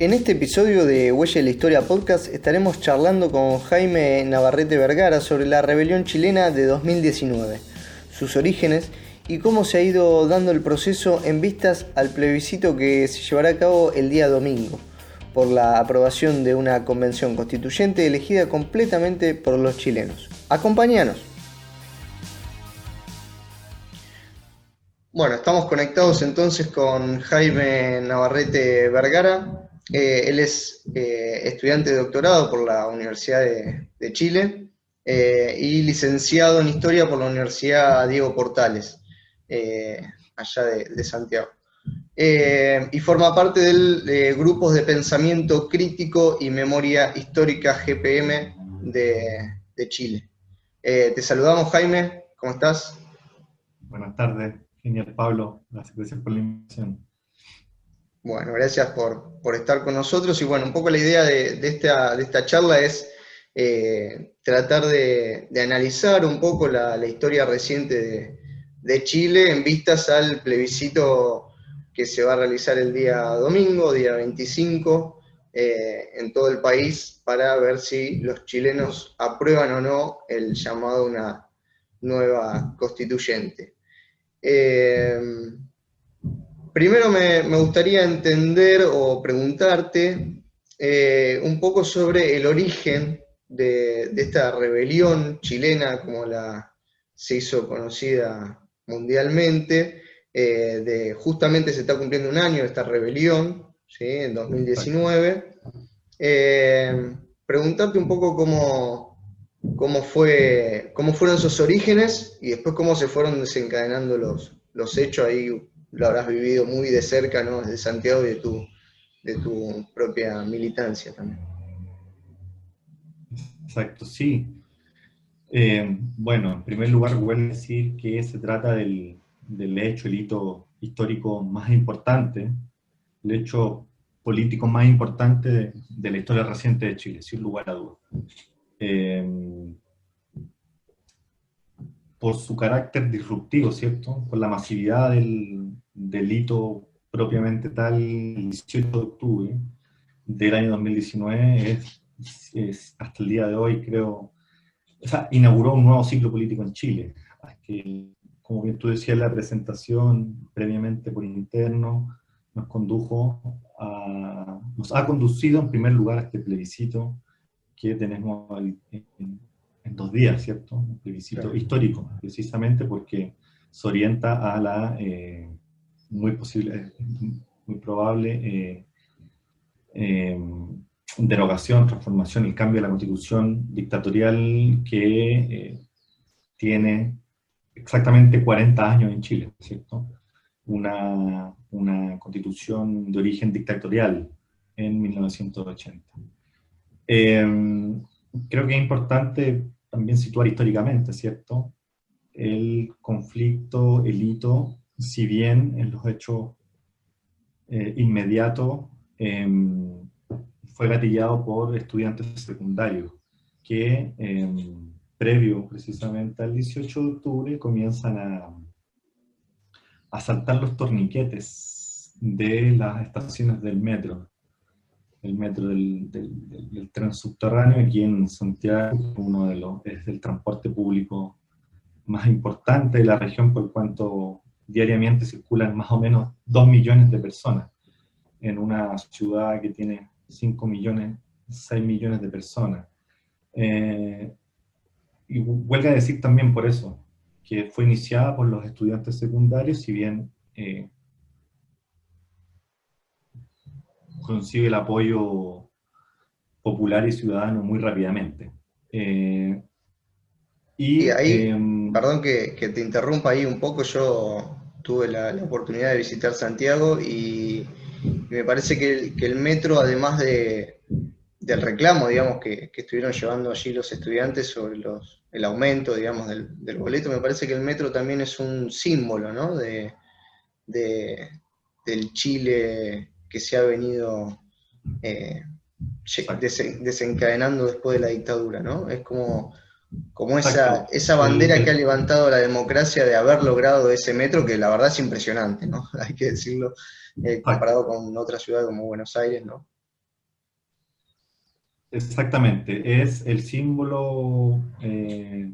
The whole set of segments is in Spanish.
En este episodio de Huella de la Historia Podcast estaremos charlando con Jaime Navarrete Vergara sobre la rebelión chilena de 2019, sus orígenes y cómo se ha ido dando el proceso en vistas al plebiscito que se llevará a cabo el día domingo, por la aprobación de una convención constituyente elegida completamente por los chilenos. Acompáñanos. Bueno, estamos conectados entonces con Jaime Navarrete Vergara, eh, él es eh, estudiante de doctorado por la Universidad de, Chile eh, y licenciado en Historia por la Universidad Diego Portales, allá de, Santiago. y forma parte del Grupos de Pensamiento Crítico y Memoria Histórica GPM de, de Chile. te saludamos, Jaime, ¿cómo estás? Buenas tardes, genial Pablo, gracias por la invitación. Bueno, gracias por, estar con nosotros y bueno, un poco la idea de, esta, charla es eh, tratar de, analizar un poco la, historia reciente de, Chile en vistas al plebiscito que se va a realizar el día domingo, día 25, eh, en todo el país para ver si los chilenos aprueban o no el llamado a una nueva constituyente. Eh, Primero me, gustaría entender o preguntarte eh, un poco sobre el origen de, esta rebelión chilena, como la se hizo conocida mundialmente, eh, de justamente se está cumpliendo un año de esta rebelión, ¿sí? en 2019. Eh, preguntarte un poco cómo, cómo, fue, cómo fueron esos orígenes y después cómo se fueron desencadenando los, los hechos ahí lo habrás vivido muy de cerca, ¿no? De Santiago y de tu, de tu propia militancia también. Exacto, sí. Eh, bueno, en primer lugar, voy a decir que se trata del, hecho, el hito histórico más importante, el hecho político más importante de, la historia reciente de Chile, sin lugar a dudas. Eh, por su carácter disruptivo, ¿cierto? Por la masividad del delito propiamente tal, el 18 de octubre del año 2019, es, hasta el día de hoy, creo, o sea, inauguró un nuevo ciclo político en Chile, que, como bien tú decías la presentación, previamente por interno, nos condujo a, nos ha conducido en primer lugar a este plebiscito que tenemos en, en dos días, ¿cierto? Un plebiscito histórico, precisamente porque se orienta a la eh, muy posible, muy probable eh, eh, derogación, transformación y cambio de la constitución dictatorial que tiene exactamente 40 años en Chile, ¿cierto? Una, una constitución de origen dictatorial en 1980 creo que es importante también situar históricamente, ¿cierto? El conflicto, el hito, si bien en los hechos eh, inmediatos em, fue gatillado por estudiantes secundarios que em, previo precisamente al 18 de octubre comienzan a, a saltar los torniquetes de las estaciones del metro el metro del, del, tren subterráneo, aquí en Santiago uno de los, es el transporte público más importante de la región por cuanto diariamente circulan más o menos 2 millones de personas en una ciudad que tiene 5 millones, 6 millones de personas. Eh, y huelga decir también por eso, que fue iniciada por los estudiantes secundarios, si bien eh, consigue el apoyo popular y ciudadano muy rápidamente. Eh, y, ahí, em, perdón que, te interrumpa ahí un poco, yo tuve la, oportunidad de visitar Santiago y, me parece que el, metro, además de, del reclamo, digamos, que, estuvieron llevando allí los estudiantes sobre los, el aumento, digamos, del, boleto, me parece que el metro también es un símbolo, ¿no? De, del Chile que se ha venido eh, desencadenando después de la dictadura, ¿no? Es como, como esa, esa bandera que ha levantado la democracia de haber logrado ese metro, que la verdad es impresionante, ¿no? Hay que decirlo, eh, comparado con otra ciudad como Buenos Aires, ¿no? Exactamente, es el símbolo eh,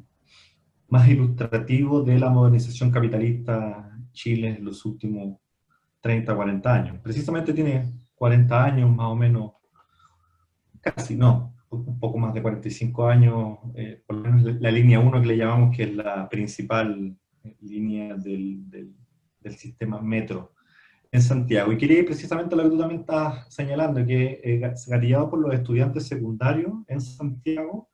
más ilustrativo de la modernización capitalista Chile en los últimos 30, 40 años. Precisamente tiene 40 años más o menos, casi no, un poco más de 45 años, eh, por lo menos la línea 1 que le llamamos que es la principal línea del, del, del sistema metro en Santiago. Y quería ir precisamente a lo que tú también estás señalando, que eh, gatillado por los estudiantes secundarios en Santiago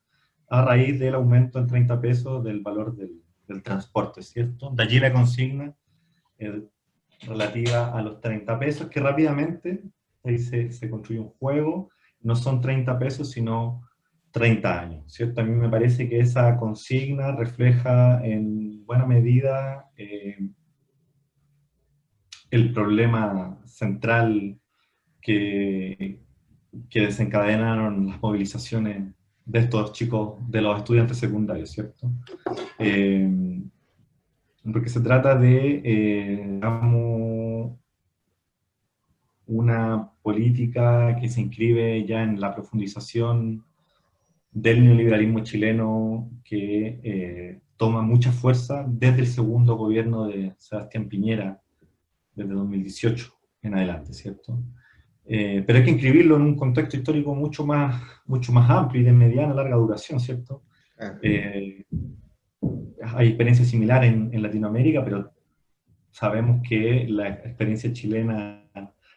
a raíz del aumento en 30 pesos del valor del, del transporte, ¿cierto? De allí la consigna eh, relativa a los 30 pesos, que rápidamente ahí se, se, construye un juego, no son 30 pesos, sino 30 años, ¿cierto? A mí me parece que esa consigna refleja en buena medida eh, el problema central que, que desencadenaron las movilizaciones de estos chicos, de los estudiantes secundarios, ¿cierto? Eh, porque se trata de, eh, digamos, una política que se inscribe ya en la profundización del neoliberalismo chileno que eh, toma mucha fuerza desde el segundo gobierno de Sebastián Piñera, desde 2018 en adelante, ¿cierto? Eh, pero hay que inscribirlo en un contexto histórico mucho más, mucho más amplio y de mediana, larga duración, ¿cierto? Eh, hay experiencias similares en, en, Latinoamérica, pero sabemos que la experiencia chilena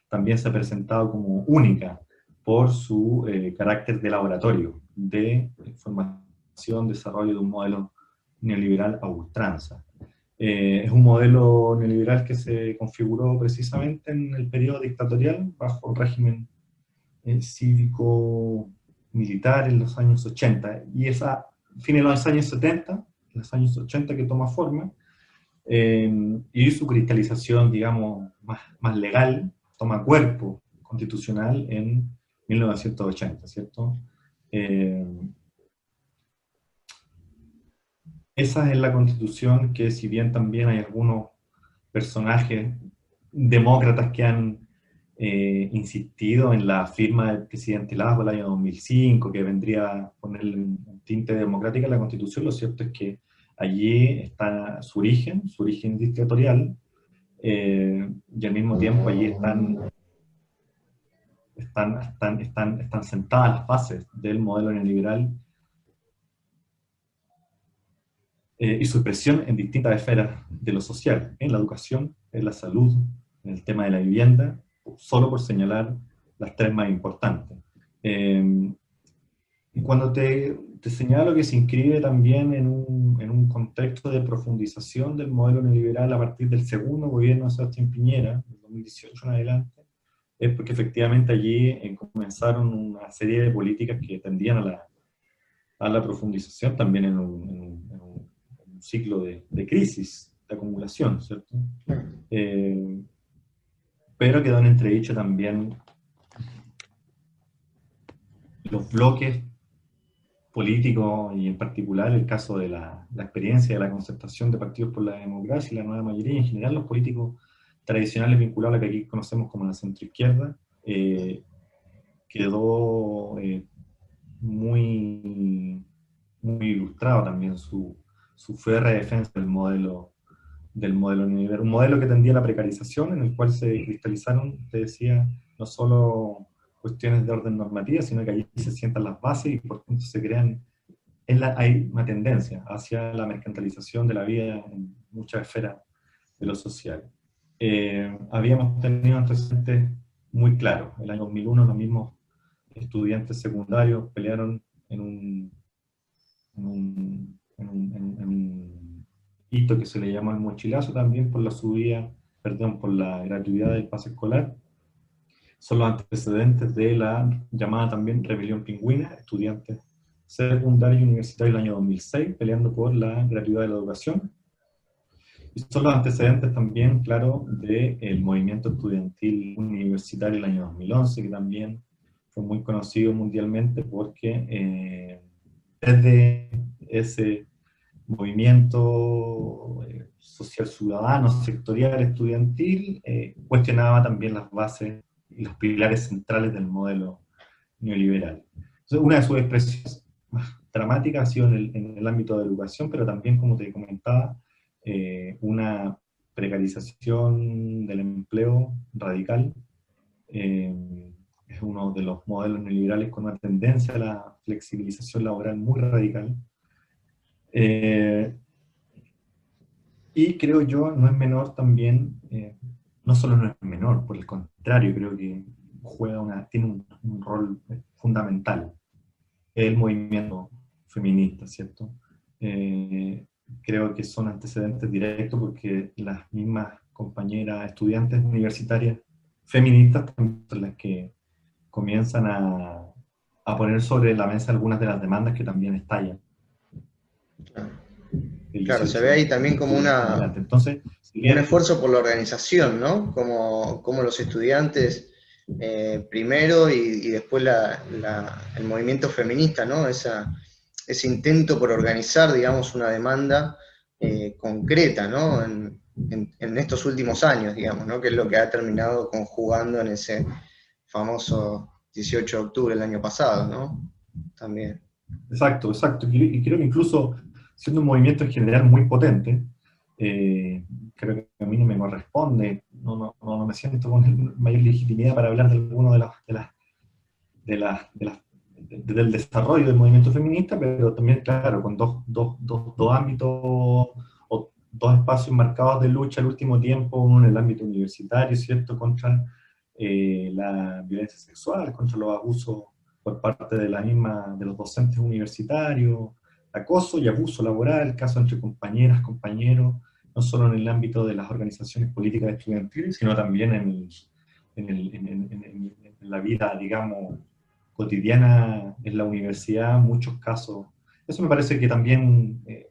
también se ha presentado como única por su eh, carácter de laboratorio, de formación, desarrollo de un modelo neoliberal a ultranza. Eh, es un modelo neoliberal que se configuró precisamente en el periodo dictatorial bajo el régimen eh, cívico-militar en los años 80. Y es a fines de los años 70, los años 80 que toma forma, eh, y su cristalización, digamos, más, legal, toma cuerpo constitucional en 1980, ¿cierto? Eh, esa es la constitución que si bien también hay algunos personajes demócratas que han eh, insistido en la firma del presidente Lago el año 2005, que vendría a ponerle un tinte democrático a la constitución, lo cierto es que allí está su origen, su origen dictatorial, eh, y al mismo tiempo allí están, están, están, están, están sentadas las bases del modelo neoliberal eh, y su expresión en distintas esferas de lo social, en la educación, en la salud, en el tema de la vivienda, solo por señalar las tres más importantes. Eh, y cuando te, te, señalo que se inscribe también en un, en un, contexto de profundización del modelo neoliberal a partir del segundo gobierno de Sebastián Piñera, en 2018 en adelante, es porque efectivamente allí eh, comenzaron una serie de políticas que tendían a la, a la profundización también en un, en un, en un ciclo de, de, crisis, de acumulación, ¿cierto? Eh, pero quedó en entredicho también los bloques políticos y en particular el caso de la, la, experiencia de la concertación de partidos por la democracia y la nueva mayoría, y en general los políticos tradicionales vinculados a lo que aquí conocemos como la centroizquierda, eh, quedó eh, muy, muy ilustrado también su, su férrea defensa del modelo del modelo un modelo que tendía la precarización, en el cual se cristalizaron, te decía, no solo cuestiones de orden normativa, sino que allí se sientan las bases y por tanto se crean, en la, hay una tendencia hacia la mercantilización de la vida en muchas esferas de lo social. Eh, habíamos tenido antecedentes muy claros. El año 2001 los mismos estudiantes secundarios pelearon en un, en en en, en un, hito que se le llama el mochilazo también por la subida, perdón, por la gratuidad del pase escolar. Son los antecedentes de la llamada también rebelión pingüina, estudiantes secundarios y universitarios del año 2006 peleando por la gratuidad de la educación. Y son los antecedentes también, claro, del movimiento estudiantil universitario del año 2011, que también fue muy conocido mundialmente porque eh, desde ese movimiento eh, social ciudadano, sectorial, estudiantil, eh, cuestionaba también las bases los pilares centrales del modelo neoliberal. una de sus expresiones más dramáticas ha sido en el, ámbito de educación, pero también, como te comentaba, eh, una precarización del empleo radical. Eh, es uno de los modelos neoliberales con una tendencia a la flexibilización laboral muy radical. Eh, y creo yo, no es menor también, no solo no es menor, por el contrario, creo que juega tiene un rol fundamental el movimiento feminista, ¿cierto? Eh, creo que son antecedentes directos porque las mismas compañeras estudiantes universitarias feministas son las que comienzan a, poner sobre la mesa algunas de las demandas que también estallan. Se ve ahí también como una, Entonces, un esfuerzo por la organización, ¿no? Como, como los estudiantes eh, primero y, después el movimiento feminista, ¿no? Esa, ese intento por organizar, digamos, una demanda eh, concreta, ¿no? En, estos últimos años, digamos, ¿no? Que es lo que ha terminado conjugando en ese famoso 18 de octubre del año pasado, ¿no? También. Exacto, exacto. Y creo que incluso siendo un movimiento en general muy potente, eh, creo que a mí no me corresponde, no, no, no, me siento con mayor legitimidad para hablar de alguno de las, de las, de las, de las del desarrollo del movimiento feminista, pero también, claro, con dos, dos, dos, dos ámbitos o dos espacios marcados de lucha al último tiempo, uno en el ámbito universitario, ¿cierto?, contra eh, la violencia sexual, contra los abusos por parte de la misma, de los docentes universitarios, acoso y abuso laboral, caso entre compañeras, compañeros, no solo en el ámbito de las organizaciones políticas estudiantiles, sino también en, en, la vida, digamos, cotidiana en la universidad, muchos casos. Eso me parece que también eh,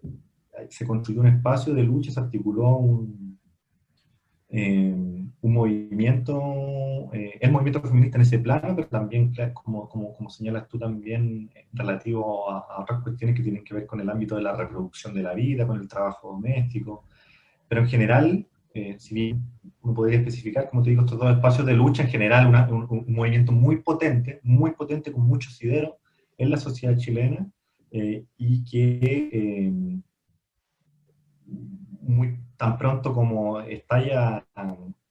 se construyó un espacio de lucha, se articuló un, eh, un movimiento, eh, el movimiento feminista en ese plano, pero también, como, como, como señalas tú también, relativo a, otras cuestiones que tienen que ver con el ámbito de la reproducción de la vida, con el trabajo doméstico, pero en general, eh, si bien uno podría especificar, como te digo, estos dos espacios de lucha, en general un, movimiento muy potente, muy potente con mucho sidero en la sociedad chilena eh, y que eh, muy, tan pronto como estalla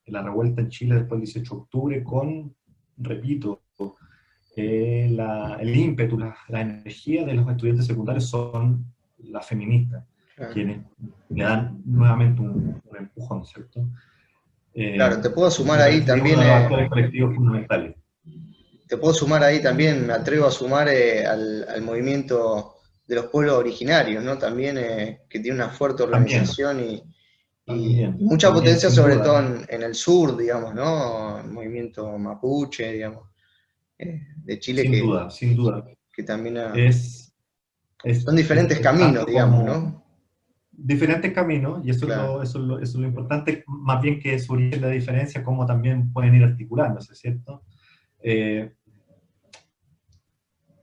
la revuelta en Chile después del 18 de octubre con, repito, el ímpetu, la, la energía de los estudiantes secundarios son las feministas quienes le dan nuevamente un, empujón, ¿cierto? Eh, claro, te puedo sumar ahí también... Eh, colectivos fundamentales. Te puedo sumar ahí también, me atrevo a sumar eh, al, movimiento de los pueblos originarios, ¿no? También que tiene una fuerte organización y, mucha potencia, sobre todo en, el sur, digamos, ¿no? El movimiento mapuche, digamos, de Chile. Sin duda, sin duda. Que también es, son diferentes caminos, digamos, ¿no? diferentes caminos, y eso, es lo, eso, es lo, eso, es lo, importante, más bien que surgir la diferencia, cómo también pueden ir articulándose, ¿cierto? Eh,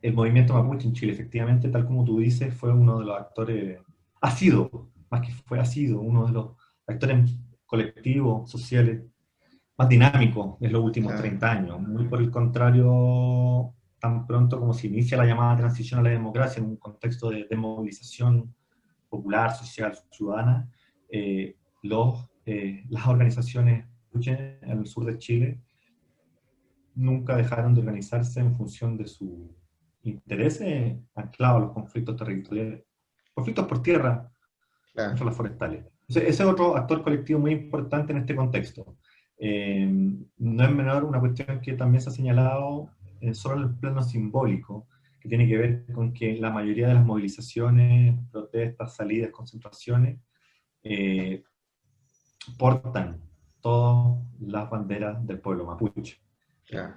el movimiento mapuche en Chile, efectivamente, tal como tú dices, fue uno de los actores, ha sido, más que fue, ha sido uno de los actores colectivos, sociales, más dinámicos en los últimos 30 años. Muy por el contrario, tan pronto como se inicia la llamada transición a la democracia en un contexto de desmovilización popular, social, ciudadana, eh, los, eh, las organizaciones en el sur de Chile nunca dejaron de organizarse en función de sus intereses anclados a los conflictos territoriales, conflictos por tierra contra las forestales. Ese es otro actor colectivo muy importante en este contexto. Eh, no es menor una cuestión que también se ha señalado solo en el plano simbólico, que tiene que ver con que la mayoría de las movilizaciones, protestas, salidas, concentraciones, eh, portan todas las banderas del pueblo mapuche.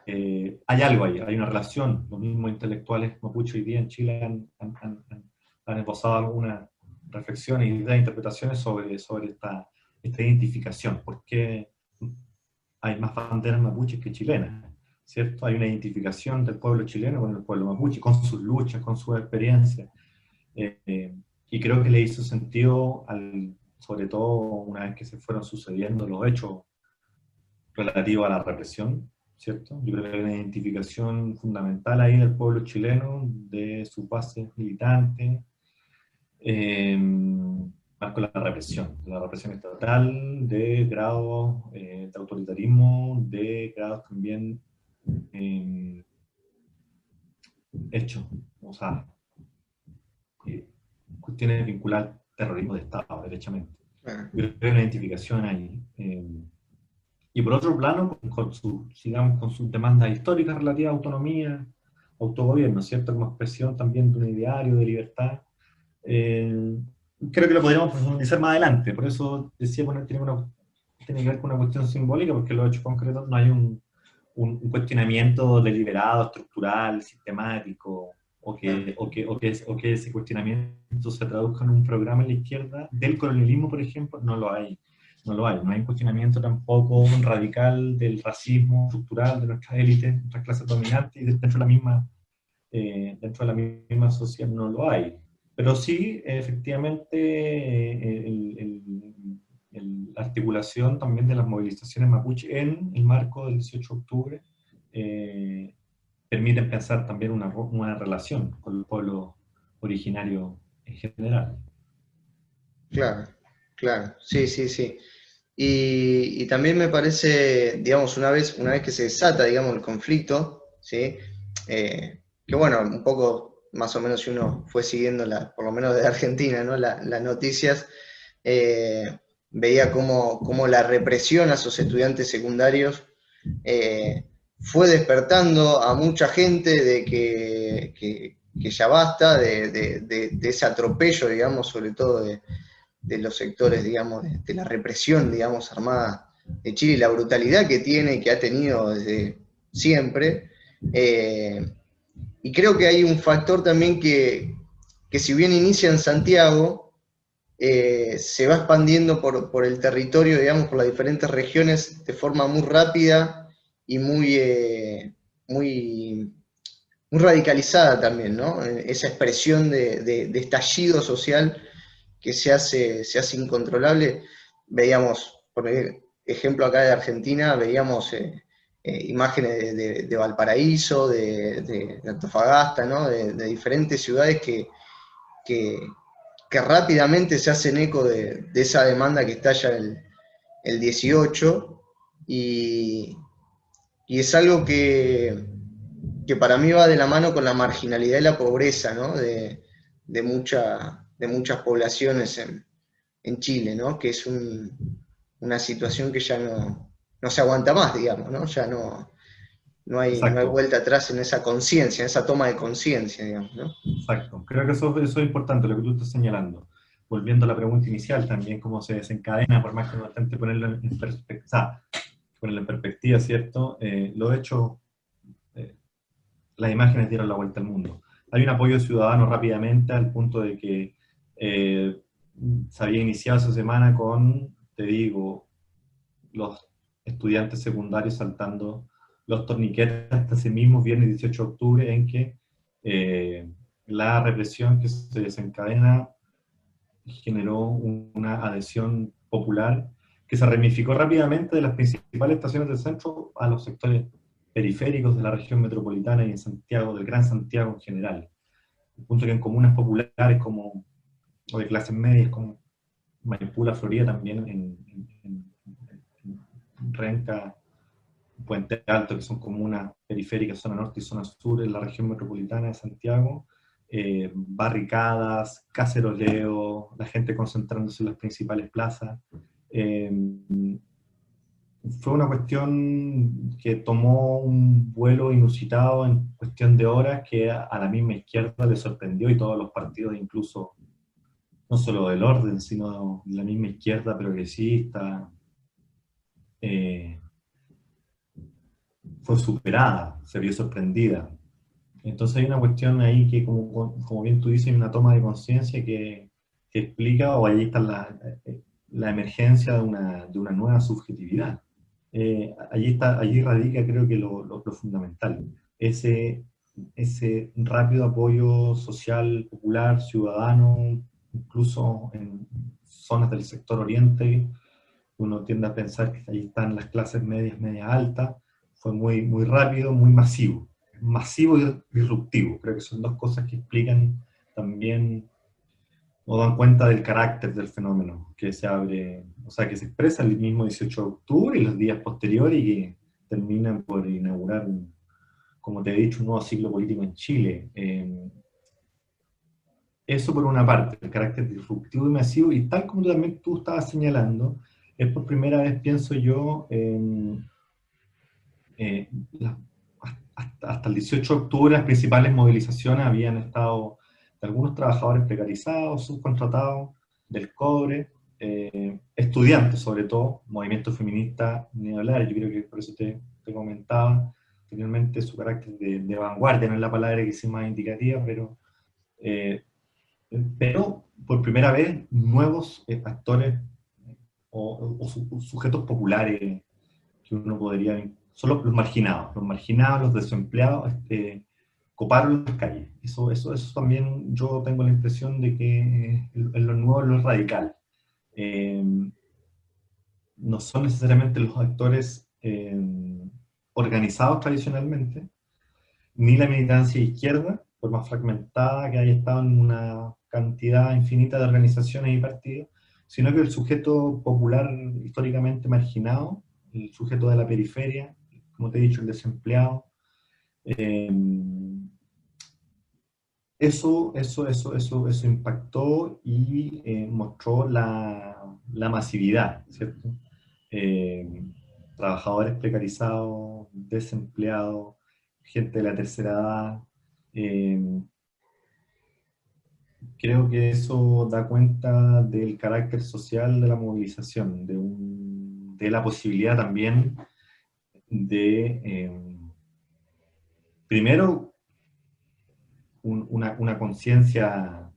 Eh, hay algo ahí, hay una relación. Los mismos intelectuales mapuche hoy día en Chile han, han, han, esbozado algunas reflexiones, ideas, interpretaciones sobre, sobre esta, esta identificación. ¿Por qué hay más banderas mapuches que chilenas? ¿cierto? Hay una identificación del pueblo chileno con el pueblo mapuche, con sus luchas, con sus experiencias. Eh, y creo que le hizo sentido, al, sobre todo una vez que se fueron sucediendo los hechos relativos a la represión, ¿cierto? Yo creo que hay una identificación fundamental ahí del pueblo chileno, de sus bases militantes, eh, más con la represión, la represión estatal, de grados eh, de autoritarismo, de grados también eh, hechos, o sea, eh, cuestiones vinculadas al terrorismo de Estado, derechamente. Creo hay una identificación ahí. Eh, y por otro plano, con, su, digamos, con sus demandas históricas relativas a autonomía, autogobierno, ¿cierto? Como expresión también de un ideario de libertad. Eh, creo que lo podríamos profundizar más adelante, por eso decía, bueno, tiene, una, tiene que ver con una cuestión simbólica, porque los hechos concretos no hay un, un, cuestionamiento deliberado, estructural, sistemático, o que, o, que, o, que, o que ese cuestionamiento se traduzca en un programa en la izquierda, del colonialismo, por ejemplo, no lo hay. No lo hay. No hay un cuestionamiento tampoco radical del racismo estructural de nuestras élites, nuestras clases dominantes, y dentro de la misma, eh, dentro de la misma sociedad no lo hay. Pero sí, efectivamente, eh, la articulación también de las movilizaciones mapuche en el marco del 18 de octubre eh, permiten pensar también una, una relación con el pueblo originario en general. Claro, claro, sí, sí, sí. Y, también me parece, digamos, una vez, una vez que se desata, digamos, el conflicto, ¿sí? Eh, que bueno, un poco más o menos si uno fue siguiendo, la, por lo menos de Argentina, ¿no? las noticias, eh, veía cómo, cómo, la represión a sus estudiantes secundarios eh, fue despertando a mucha gente de que, que, ya basta de, de, ese atropello, digamos, sobre todo de, los sectores, digamos, de, la represión, digamos, armada de Chile y la brutalidad que tiene, que ha tenido desde siempre. Eh, y creo que hay un factor también que, que si bien inicia en Santiago, eh, se va expandiendo por, por, el territorio, digamos, por las diferentes regiones de forma muy rápida y muy, eh, muy, radicalizada también, ¿no? Esa expresión de, de, estallido social que se hace, se hace incontrolable. Veíamos, por ejemplo, acá de Argentina, veíamos eh, eh, imágenes de, Valparaíso, de, Antofagasta, de, diferentes ciudades que, que, rápidamente se hacen eco de, esa demanda que estalla el, el 18 y, y, es algo que, que, para mí va de la mano con la marginalidad y la pobreza ¿no? de, mucha, de muchas poblaciones en, en Chile, ¿no? que es una situación que ya no, no se aguanta más, digamos, ¿no? Ya no, no, hay, vuelta atrás en esa conciencia, en esa toma de conciencia, digamos, ¿no? Exacto. Creo que eso, eso, es importante, lo que tú estás señalando. Volviendo a la pregunta inicial, también cómo se desencadena, por más que no intente ponerlo en perspectiva, ponerlo en perspectiva, ¿cierto? Eh, lo hecho, eh, las imágenes dieron la vuelta al mundo. Hay un apoyo ciudadano rápidamente al punto de que eh, se había iniciado esa semana con, te digo, los estudiantes secundarios saltando los torniquetes hasta ese mismo viernes 18 de octubre en que eh, la represión que se desencadena generó una adhesión popular que se ramificó rápidamente de las principales estaciones del centro a los sectores periféricos de la región metropolitana y en Santiago, del Gran Santiago en general. El punto que en comunas populares como, o de clases medias como Maipú, la Florida también en, Renca, Puente Alto, que son comunas periféricas, zona norte y zona sur, en la región metropolitana de Santiago, eh, barricadas, caceroleo, la gente concentrándose en las principales plazas. Eh, fue una cuestión que tomó un vuelo inusitado en cuestión de horas que a, la misma izquierda le sorprendió y todos los partidos, incluso no solo del orden, sino de la misma izquierda progresista, eh, fue superada, se vio sorprendida. Entonces hay una cuestión ahí que, como, como bien tú dices, hay una toma de conciencia que, que, explica, o allí está la, la emergencia de una, de una, nueva subjetividad. Eh, allí, está, allí radica, creo que, lo, lo, fundamental, ese, ese rápido apoyo social, popular, ciudadano, incluso en zonas del sector oriente, uno tiende a pensar que ahí están las clases medias, medias altas, fue muy, muy rápido, muy masivo. Masivo y disruptivo. Creo que son dos cosas que explican también o dan cuenta del carácter del fenómeno que se abre, o sea, que se expresa el mismo 18 de octubre y los días posteriores y que terminan por inaugurar, como te he dicho, un nuevo ciclo político en Chile. Eh, eso por una parte, el carácter disruptivo y masivo, y tal como también tú estabas señalando, es por primera vez, pienso yo, eh, hasta, el 18 de octubre las principales movilizaciones habían estado de algunos trabajadores precarizados, subcontratados, del cobre, eh, estudiantes sobre todo, movimiento feminista ni hablar, yo creo que por eso te, comentaba anteriormente su carácter de, vanguardia, no es la palabra que sea más indicativa, pero eh, pero por primera vez nuevos eh, actores o, sujetos populares que uno podría, solo los marginados, los marginados, los desempleados, este, coparon las calles. Eso, eso, eso también yo tengo la impresión de que en lo nuevo, lo radical. Eh, no son necesariamente los actores eh, organizados tradicionalmente, ni la militancia izquierda, por más fragmentada que haya estado en una cantidad infinita de organizaciones y partidos, sino que el sujeto popular históricamente marginado, el sujeto de la periferia, como te he dicho, el desempleado, eh, eso, eso, eso, eso, eso impactó y eh, mostró la, la, masividad, ¿cierto? Eh, trabajadores precarizados, desempleados, gente de la tercera edad, creo que eso da cuenta del carácter social de la movilización, de, de la posibilidad también de, em, primero, una, una conciencia,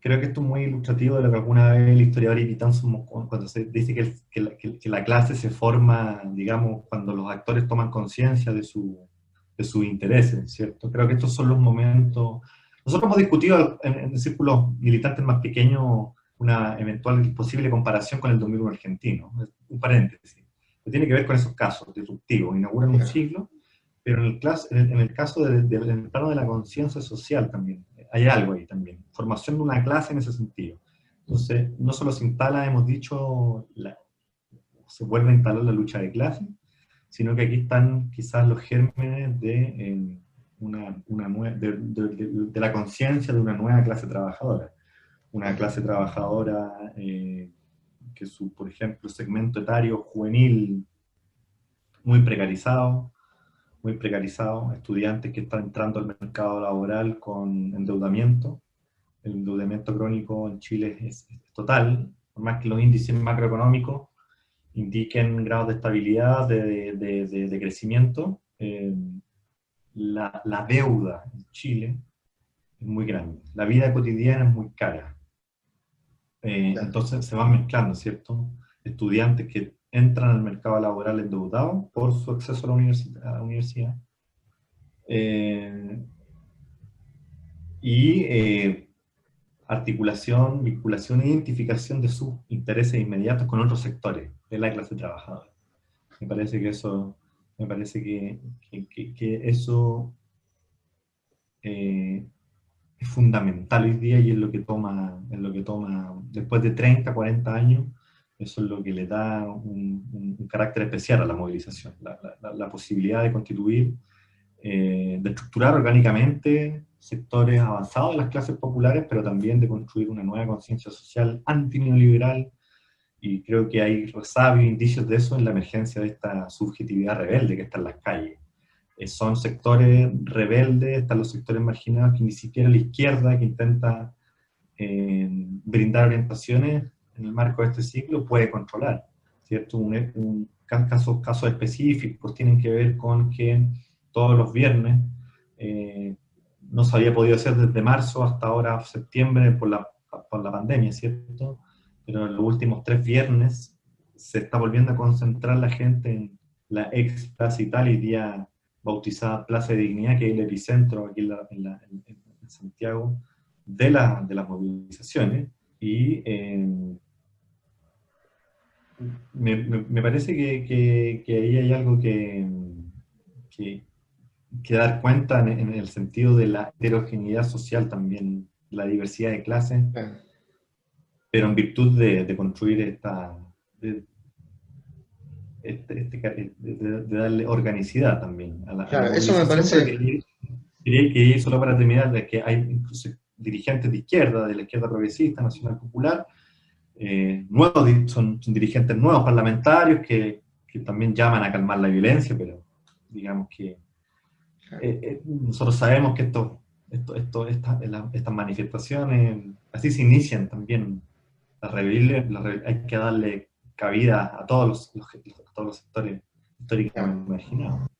creo que esto es muy ilustrativo de lo que alguna vez el historiador Ipitanzo, cuando se dice que, que, la, que, la, clase se forma, digamos, cuando los actores toman conciencia de, su, de sus intereses, ¿cierto? Creo que estos son los momentos nosotros hemos discutido en, en círculos militantes más pequeños una eventual posible comparación con el 2001 argentino, un paréntesis, que tiene que ver con esos casos disruptivos, inauguran un siglo, pero en el, en el, caso del plano de la conciencia social también, hay algo ahí también, formación de una clase en ese sentido. Entonces, no solo se instala, hemos dicho, se vuelve a instalar la lucha de clase, sino que aquí están quizás los gérmenes de... Eh, de, la conciencia de una nueva clase trabajadora. Una clase trabajadora eh, que su, por ejemplo, segmento etario juvenil muy precarizado, muy precarizado, estudiantes que están entrando al mercado laboral con endeudamiento. El endeudamiento crónico en Chile es, total, por más que los índices macroeconómicos indiquen grados de estabilidad, de crecimiento, eh, la, la, deuda en Chile es muy grande. La vida cotidiana es muy cara. Eh, entonces se van mezclando, ¿cierto? Estudiantes que entran al mercado laboral endeudados por su acceso a la, universidad. A la universidad. Eh, y eh, articulación, vinculación e identificación de sus intereses inmediatos con otros sectores de la clase trabajadora. Me parece que eso me parece que, que, eso eh, es fundamental hoy día y es lo que toma, es lo que toma después de 30, 40 años, eso es lo que le da un, carácter especial a la movilización, la, posibilidad de constituir, eh, de estructurar orgánicamente sectores avanzados de las clases populares, pero también de construir una nueva conciencia social antineoliberal, y creo que hay resabios, indicios de eso en la emergencia de esta subjetividad rebelde que está en las calles. Eh, son sectores rebeldes, están los sectores marginados que ni siquiera la izquierda que intenta eh, brindar orientaciones en el marco de este ciclo puede controlar. ¿cierto? Un, casos, casos específicos tienen que ver con que todos los viernes eh, no se había podido hacer desde marzo hasta ahora septiembre por la, por la pandemia, ¿cierto? Pero en los últimos tres viernes se está volviendo a concentrar la gente en la ex Plaza Italia, día bautizada Plaza de Dignidad, que es el epicentro aquí en, Santiago de, la, de, las movilizaciones. Y eh, me, me, parece que, que, ahí hay algo que, que, dar cuenta en, el sentido de la heterogeneidad social también, la diversidad de clases, pero en virtud de, construir esta, este, este de, darle organicidad también a la Claro, eso me parece... Quería, que solo para terminar, de que hay incluso dirigentes de izquierda, de la izquierda progresista, nacional popular, eh, nuevos, son, dirigentes nuevos parlamentarios que, que, también llaman a calmar la violencia, pero digamos que eh, eh, nosotros sabemos que esto, esto, esto estas manifestaciones así se inician también. Rebeliones, hay que darle cabida a todos los, los sectores históricamente imaginados.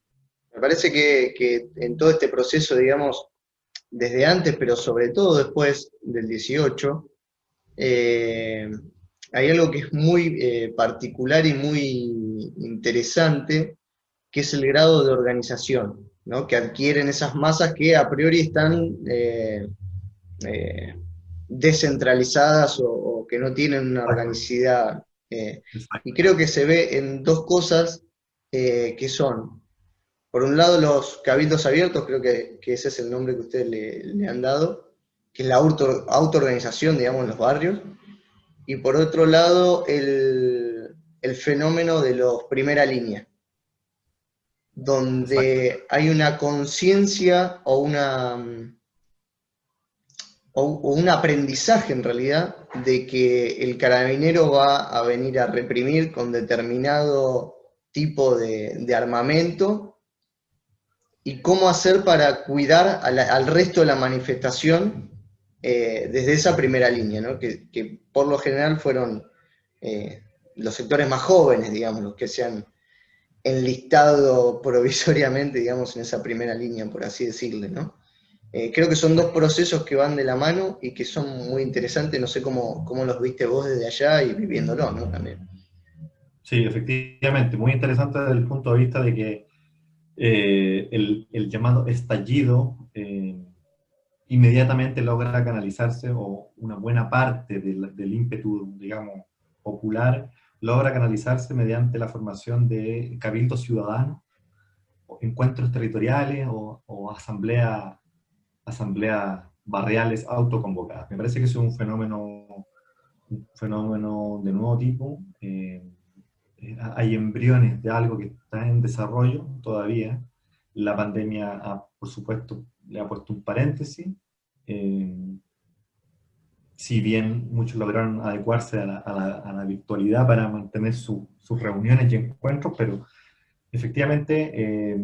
Me parece que, en todo este proceso, digamos, desde antes, pero sobre todo después del 18, eh, hay algo que es muy eh, particular y muy interesante, que es el grado de organización ¿no? que adquieren esas masas que a priori están eh, descentralizadas o, o, que no tienen una organicidad eh, y creo que se ve en dos cosas eh, que son, por un lado, los cabildos abiertos, creo que, ese es el nombre que ustedes le, han dado, que es la auto, autoorganización, digamos, en los barrios, y por otro lado, el, el fenómeno de los primera línea, donde hay una conciencia o una o, un aprendizaje en realidad de que el carabinero va a venir a reprimir con determinado tipo de, armamento y cómo hacer para cuidar al resto de la manifestación eh, desde esa primera línea, que, por lo general fueron eh, los sectores más jóvenes, digamos, los que se han enlistado provisoriamente, digamos, en esa primera línea, por así decirle, ¿no? Eh, creo que son dos procesos que van de la mano y que son muy interesantes. No sé cómo, cómo los viste vos desde allá y viviéndolo, ¿no? También. Sí, efectivamente, muy interesante desde el punto de vista de que eh, el, el, llamado estallido eh, inmediatamente logra canalizarse, o una buena parte del, del, ímpetu, digamos, popular, logra canalizarse mediante la formación de cabildos ciudadanos, encuentros territoriales o, o asambleas asambleas barriales autoconvocadas. Me parece que es un fenómeno, un fenómeno de nuevo tipo. Eh, eh, hay embriones de algo que está en desarrollo todavía. La pandemia, por supuesto, le ha puesto un paréntesis. Eh, si bien muchos lograron adecuarse a la, virtualidad para mantener sus reuniones y encuentros, pero efectivamente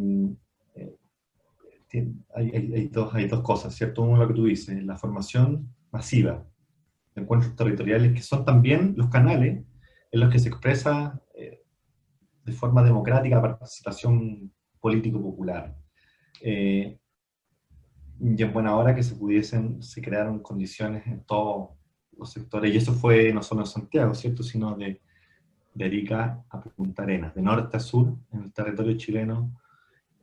hay, dos, hay dos cosas, ¿cierto? Uno lo que tú dices, la formación masiva de encuentros territoriales, que son también los canales en los que se expresa eh, de forma democrática la participación político-popular. Eh, y en buena hora que se pudiesen, se crearon condiciones en todos los sectores, y eso fue no solo en Santiago, ¿cierto? Sino de, de Arica a Punta Arenas, de norte a sur, en el territorio chileno,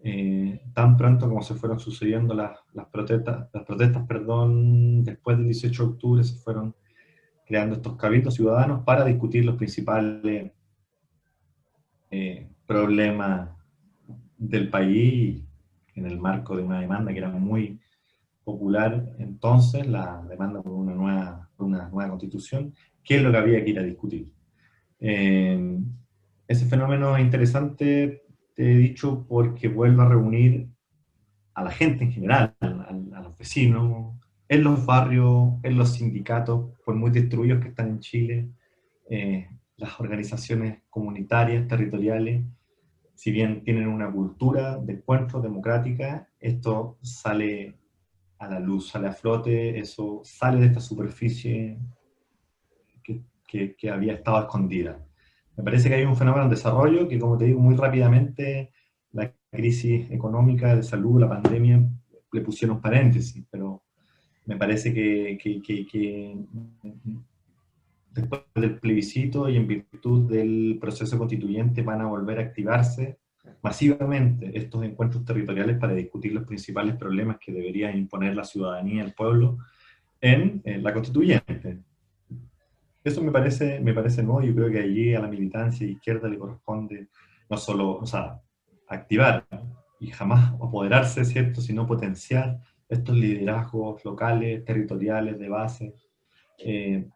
eh, tan pronto como se fueron sucediendo las, las, protestas, las protestas perdón, después del 18 de octubre, se fueron creando estos cabildos ciudadanos para discutir los principales eh, problemas del país en el marco de una demanda que era muy popular entonces, la demanda por una nueva, una nueva constitución, que es lo que había que ir a discutir. Eh, ese fenómeno es interesante he dicho porque vuelvo a reunir a la gente en general, a, los vecinos, en los barrios, en los sindicatos, por muy destruidos que están en Chile, eh, las organizaciones comunitarias, territoriales, si bien tienen una cultura de encuentro democrática, esto sale a la luz, sale a flote, eso sale de esta superficie que, que había estado escondida. Me parece que hay un fenómeno en desarrollo que, como te digo, muy rápidamente la crisis económica, de salud, la pandemia, le pusieron paréntesis, pero me parece que, después del plebiscito y en virtud del proceso constituyente van a volver a activarse masivamente estos encuentros territoriales para discutir los principales problemas que debería imponer la ciudadanía, el pueblo, en la constituyente. Eso me parece, me parece nuevo, yo creo que allí a la militancia izquierda le corresponde no solo, o sea, activar y jamás apoderarse, ¿cierto?, sino potenciar estos liderazgos locales, territoriales, de base. Eh,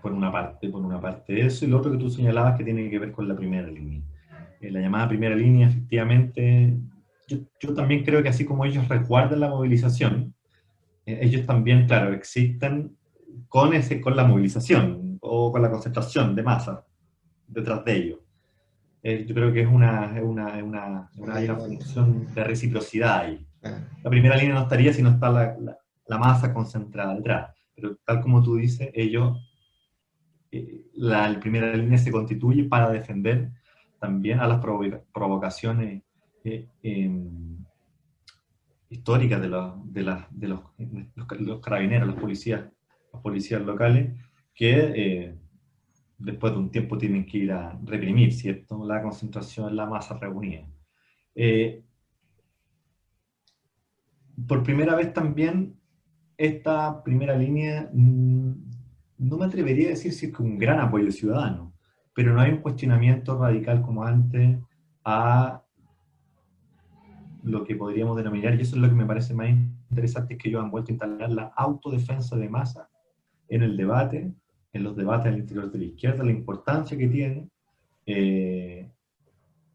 por una parte, por una parte eso, y lo otro que tú señalabas que tiene que ver con la primera línea. Eh, la llamada primera línea, efectivamente, yo, yo, también creo que así como ellos resguardan la movilización, eh, ellos también, claro, existen con, ese, con la movilización o con la concentración de masa detrás de ellos. Eh, yo creo que es una, una, una, una, función de reciprocidad ahí. Ah. La primera línea no estaría si no está la, la, masa concentrada detrás. Pero tal como tú dices, ellos, eh, la, primera línea se constituye para defender también a las provocaciones eh, em, históricas de, los, de, de los, los, carabineros, los policías, los policías locales, que después de un tiempo tienen que ir a reprimir, ¿cierto? La concentración en la masa reunida. Eh, por primera vez también, esta primera línea, mm, no me atrevería a decir si es que un gran apoyo ciudadano, pero no hay un cuestionamiento radical como antes a lo que podríamos denominar, y eso es lo que me parece más interesante, es que ellos han vuelto a instalar la autodefensa de masa en el debate, en los debates al interior de la izquierda, la importancia que tiene, eh,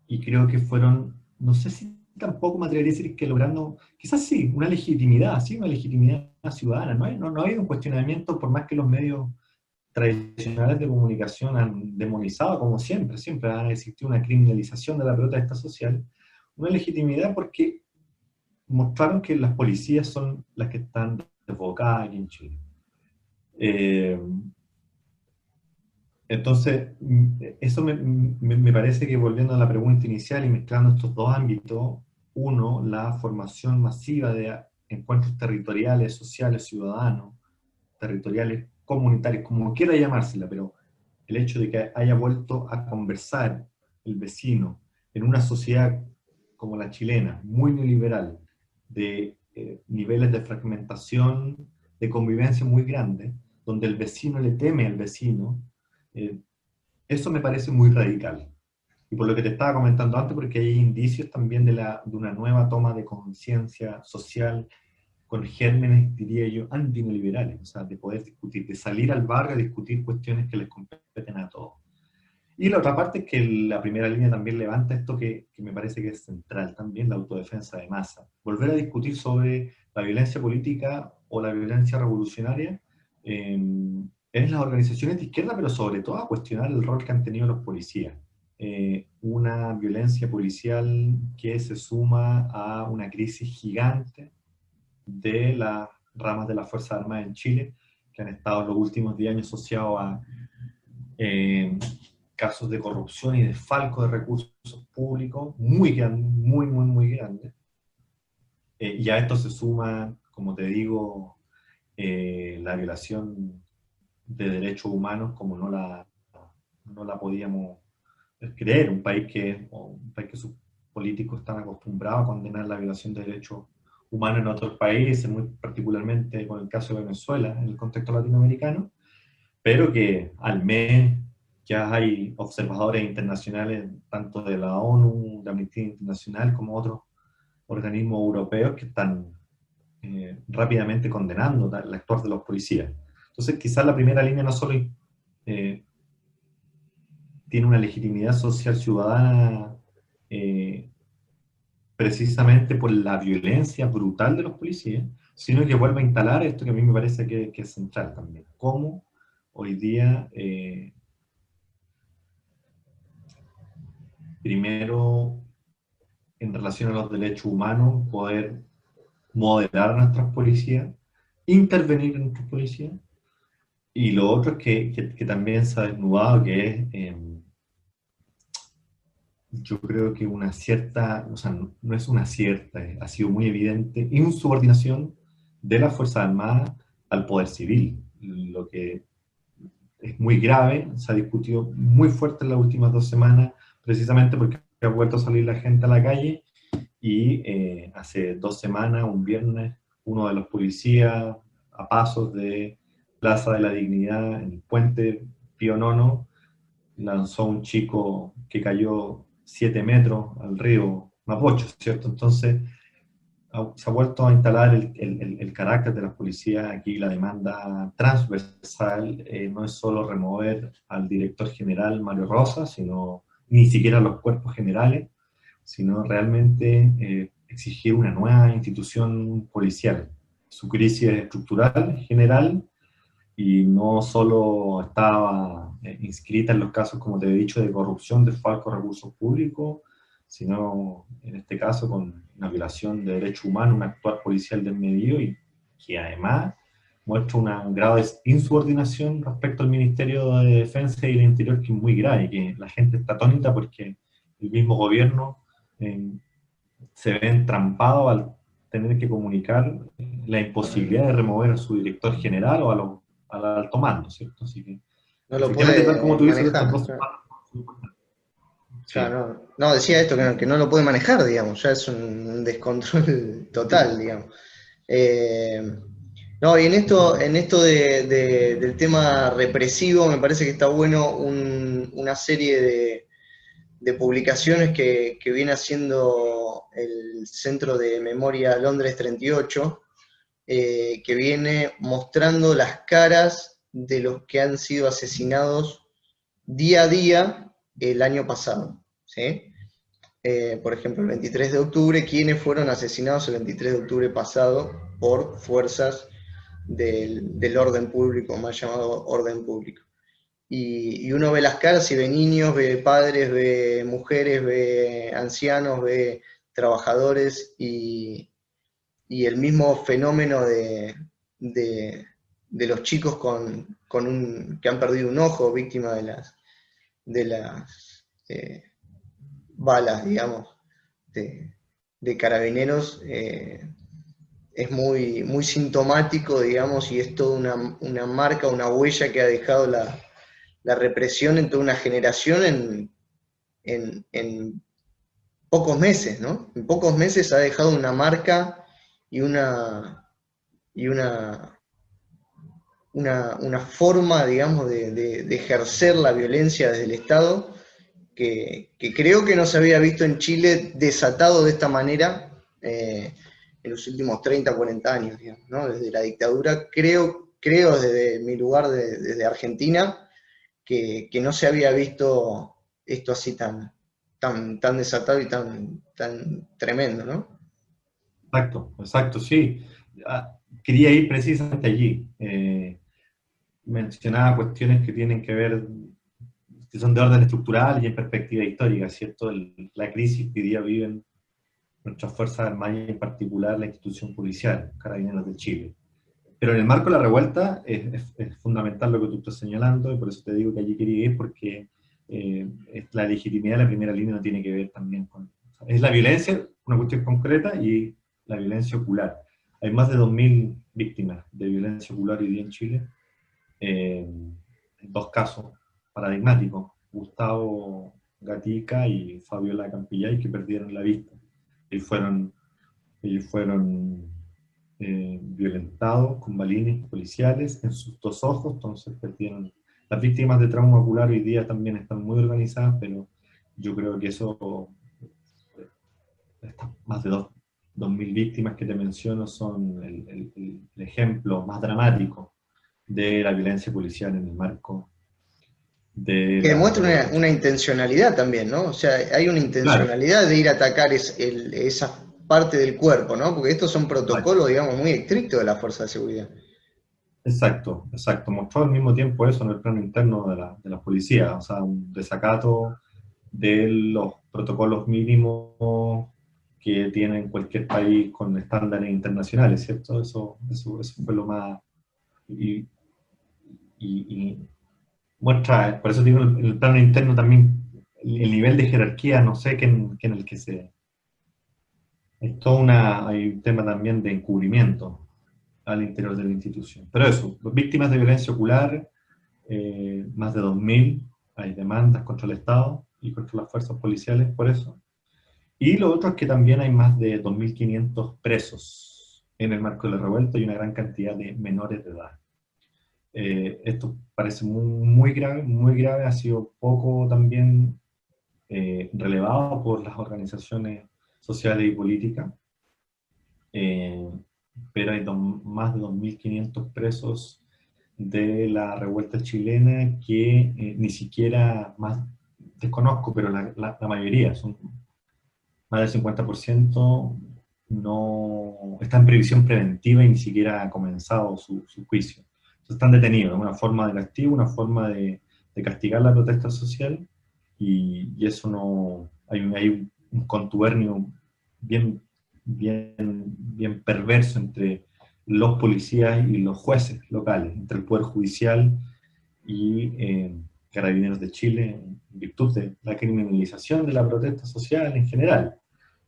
y creo que fueron, no sé si tampoco me atrevería a decir que logrando, quizás sí, una legitimidad, sí, una legitimidad ciudadana, no hay, no, no hay un cuestionamiento por más que los medios tradicionales de comunicación han demonizado, como siempre, siempre ha existido una criminalización de la protesta social, una legitimidad porque mostraron que las policías son las que están desbocadas aquí en Chile. Eh, entonces, eso me, parece que volviendo a la pregunta inicial y mezclando estos dos ámbitos, uno, la formación masiva de encuentros territoriales, sociales, ciudadanos, territoriales, comunitarios, como quiera llamársela, pero el hecho de que haya vuelto a conversar el vecino en una sociedad como la chilena, muy neoliberal, de eh, niveles de fragmentación, de convivencia muy grande, donde el vecino le teme al vecino, eh, eso me parece muy radical. Y por lo que te estaba comentando antes, porque hay indicios también de, la, de una nueva toma de conciencia social con gérmenes, diría yo, antineoliberales, o sea, de poder discutir, de salir al barrio a discutir cuestiones que les competen a todos. Y la otra parte es que la primera línea también levanta esto que, que, me parece que es central también, la autodefensa de masa. Volver a discutir sobre la violencia política o la violencia revolucionaria eh, en las organizaciones de izquierda, pero sobre todo a cuestionar el rol que han tenido los policías. Eh, una violencia policial que se suma a una crisis gigante de las ramas de la Fuerza Armada en Chile, que han estado en los últimos 10 años asociados a eh, casos de corrupción y desfalco de recursos públicos muy grandes, muy, muy, muy grandes. Eh, y a esto se suma, como te digo, la violación de derechos humanos como no la, no la podíamos creer, un país que, un país que sus políticos están acostumbrados a condenar la violación de derechos humanos en otros países, muy particularmente con el caso de Venezuela en el contexto latinoamericano, pero que al mes ya hay observadores internacionales, tanto de la ONU, de Amnistía Internacional, como otros organismos europeos que están eh, rápidamente condenando el actuar de los policías. Entonces, quizás la primera línea no solo eh, tiene una legitimidad social ciudadana eh, precisamente por la violencia brutal de los policías, sino que vuelve a instalar esto que a mí me parece que, es central también. Cómo hoy día, primero, en relación a los derechos humanos, poder moderar a nuestras policías, intervenir en nuestras policías, y lo otro que, que, también se ha desnudado, que es, em, yo creo que una cierta, o sea, no, es una cierta, ha sido muy evidente, insubordinación de las Fuerzas Armadas al poder civil, lo que es muy grave, se ha discutido muy fuerte en las últimas dos semanas, precisamente porque ha vuelto a salir la gente a la calle y eh, hace dos semanas, un viernes, uno de los policías a pasos de Plaza de la Dignidad, en el puente Pío Nono, lanzó un chico que cayó siete metros al río mapocho, ¿cierto? Entonces, se ha vuelto a instalar el, carácter de la policía aquí, la demanda transversal eh, no es solo remover al director general Mario Rosa, sino ni siquiera los cuerpos generales, sino realmente eh, exigir una nueva institución policial. Su crisis es estructural, general, y no solo estaba eh, inscrita en los casos, como te he dicho, de corrupción de falcos recursos públicos, sino en este caso con una violación de derechos humanos, un actuar policial desmedido y que además muestra un grado de insubordinación respecto al Ministerio de Defensa y del Interior que es muy grave, que la gente está atónita porque el mismo gobierno eh, se ve entrampado al tener que comunicar la imposibilidad de remover a su director general o a los al alto mando, ¿cierto? Así que, no lo puede como tú dices, no, decía esto, que no, lo puede manejar, digamos, ya es un descontrol total, digamos. Eh, no, y en esto, en esto del tema represivo, me parece que está bueno una serie de, publicaciones que, viene haciendo el Centro de Memoria Londres 38, eh, que viene mostrando las caras de los que han sido asesinados día a día el año pasado. Eh, por ejemplo, el 23 de octubre, ¿quiénes fueron asesinados el 23 de octubre pasado por fuerzas del, orden público, más llamado orden público? Y, uno ve las caras y ve niños, ve padres, ve mujeres, ve ancianos, ve trabajadores y, y el mismo fenómeno de, los chicos con, un, que han perdido un ojo, víctima de las, de las eh, balas, digamos, de, carabineros, eh, es muy, muy sintomático, digamos, y es toda una, marca, una huella que ha dejado la, represión en toda una generación en, en, pocos meses, ¿no? En pocos meses ha dejado una marca y una, y una, una, forma, digamos, de, ejercer la violencia desde el Estado que, creo que no se había visto en Chile desatado de esta manera eh, en los últimos 30, 40 años, ¿no? Desde la dictadura, creo, creo desde mi lugar, desde Argentina, que, no se había visto esto así tan, tan, tan desatado y tan, tan tremendo, ¿no? Exacto, exacto, sí. Ah, quería ir precisamente allí. Eh, mencionaba cuestiones que tienen que ver, que son de orden estructural y en perspectiva histórica, ¿cierto? la crisis que día viven nuestras Fuerzas Armadas y en particular la institución policial, Carabineros de Chile. Pero en el marco de la revuelta es, fundamental lo que tú estás señalando y por eso te digo que allí quería ir porque eh, la legitimidad de la primera línea no tiene que ver también con... Es la violencia, una cuestión concreta y la violencia ocular. Hay más de 2.000 víctimas de violencia ocular hoy día en Chile, eh, en dos casos paradigmáticos, Gustavo Gatica y Fabiola Campillay, que perdieron la vista. Y fueron, ellos fueron eh, violentados con balines policiales en sus dos ojos, entonces perdieron. Las víctimas de trauma ocular hoy día también están muy organizadas, pero yo creo que eso, más de dos, 2.000 víctimas que te menciono son el, ejemplo más dramático de la violencia policial en el marco de... Que demuestra una, intencionalidad también, ¿no? O sea, hay una intencionalidad de ir a atacar esa parte del cuerpo, ¿no? Porque estos son protocolos, digamos, muy estrictos de la fuerza de seguridad. Exacto, exacto. Mostró al mismo tiempo eso en el plano interno de la, de la policía, o sea, un desacato de los protocolos mínimos que tienen cualquier país con estándares internacionales, ¿cierto? Eso, eso, eso fue lo más... Y, y, muestra, por eso digo, en el plano interno también, el, nivel de jerarquía, no sé, que en, en el que se... Es todo una, hay un tema también de encubrimiento al interior de la institución. Pero eso, víctimas de violencia ocular, eh, más de 2.000, hay demandas contra el Estado y contra las fuerzas policiales por eso. Y lo otro es que también hay más de 2.500 presos en el marco de la revuelta y una gran cantidad de menores de edad. Eh, esto parece muy, grave, muy grave, ha sido poco también eh, relevado por las organizaciones sociales y políticas, eh, pero hay más de 2.500 presos de la revuelta chilena que eh, ni siquiera, más desconozco, pero la, la, mayoría, son más del 50%, no está en previsión preventiva y ni siquiera ha comenzado su, su juicio. Entonces están detenidos, es una forma de castigo, una forma de, de castigar la protesta social y, y eso no, hay, hay un contubernio bien, bien, bien perverso entre los policías y los jueces locales, entre el Poder Judicial y eh, Carabineros de Chile, en virtud de la criminalización de la protesta social en general.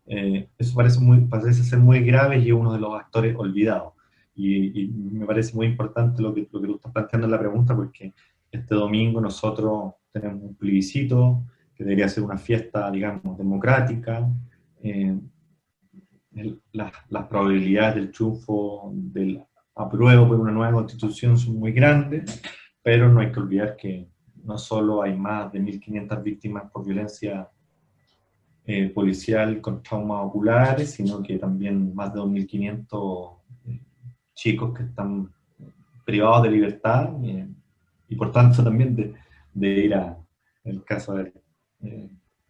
Eh, eso parece, muy, parece ser muy grave y es uno de los actores olvidados. Y, me parece muy importante lo que, lo que tú estás planteando en la pregunta, porque este domingo nosotros tenemos un plebiscito que debería ser una fiesta, digamos, democrática. Eh, las, probabilidades del triunfo del apruebo por una nueva constitución son muy grandes, pero no hay que olvidar que no solo hay más de 1.500 víctimas por violencia eh, policial con traumas oculares, sino que también más de 2.500 eh, chicos que están privados de libertad y por tanto también de, ir a, el caso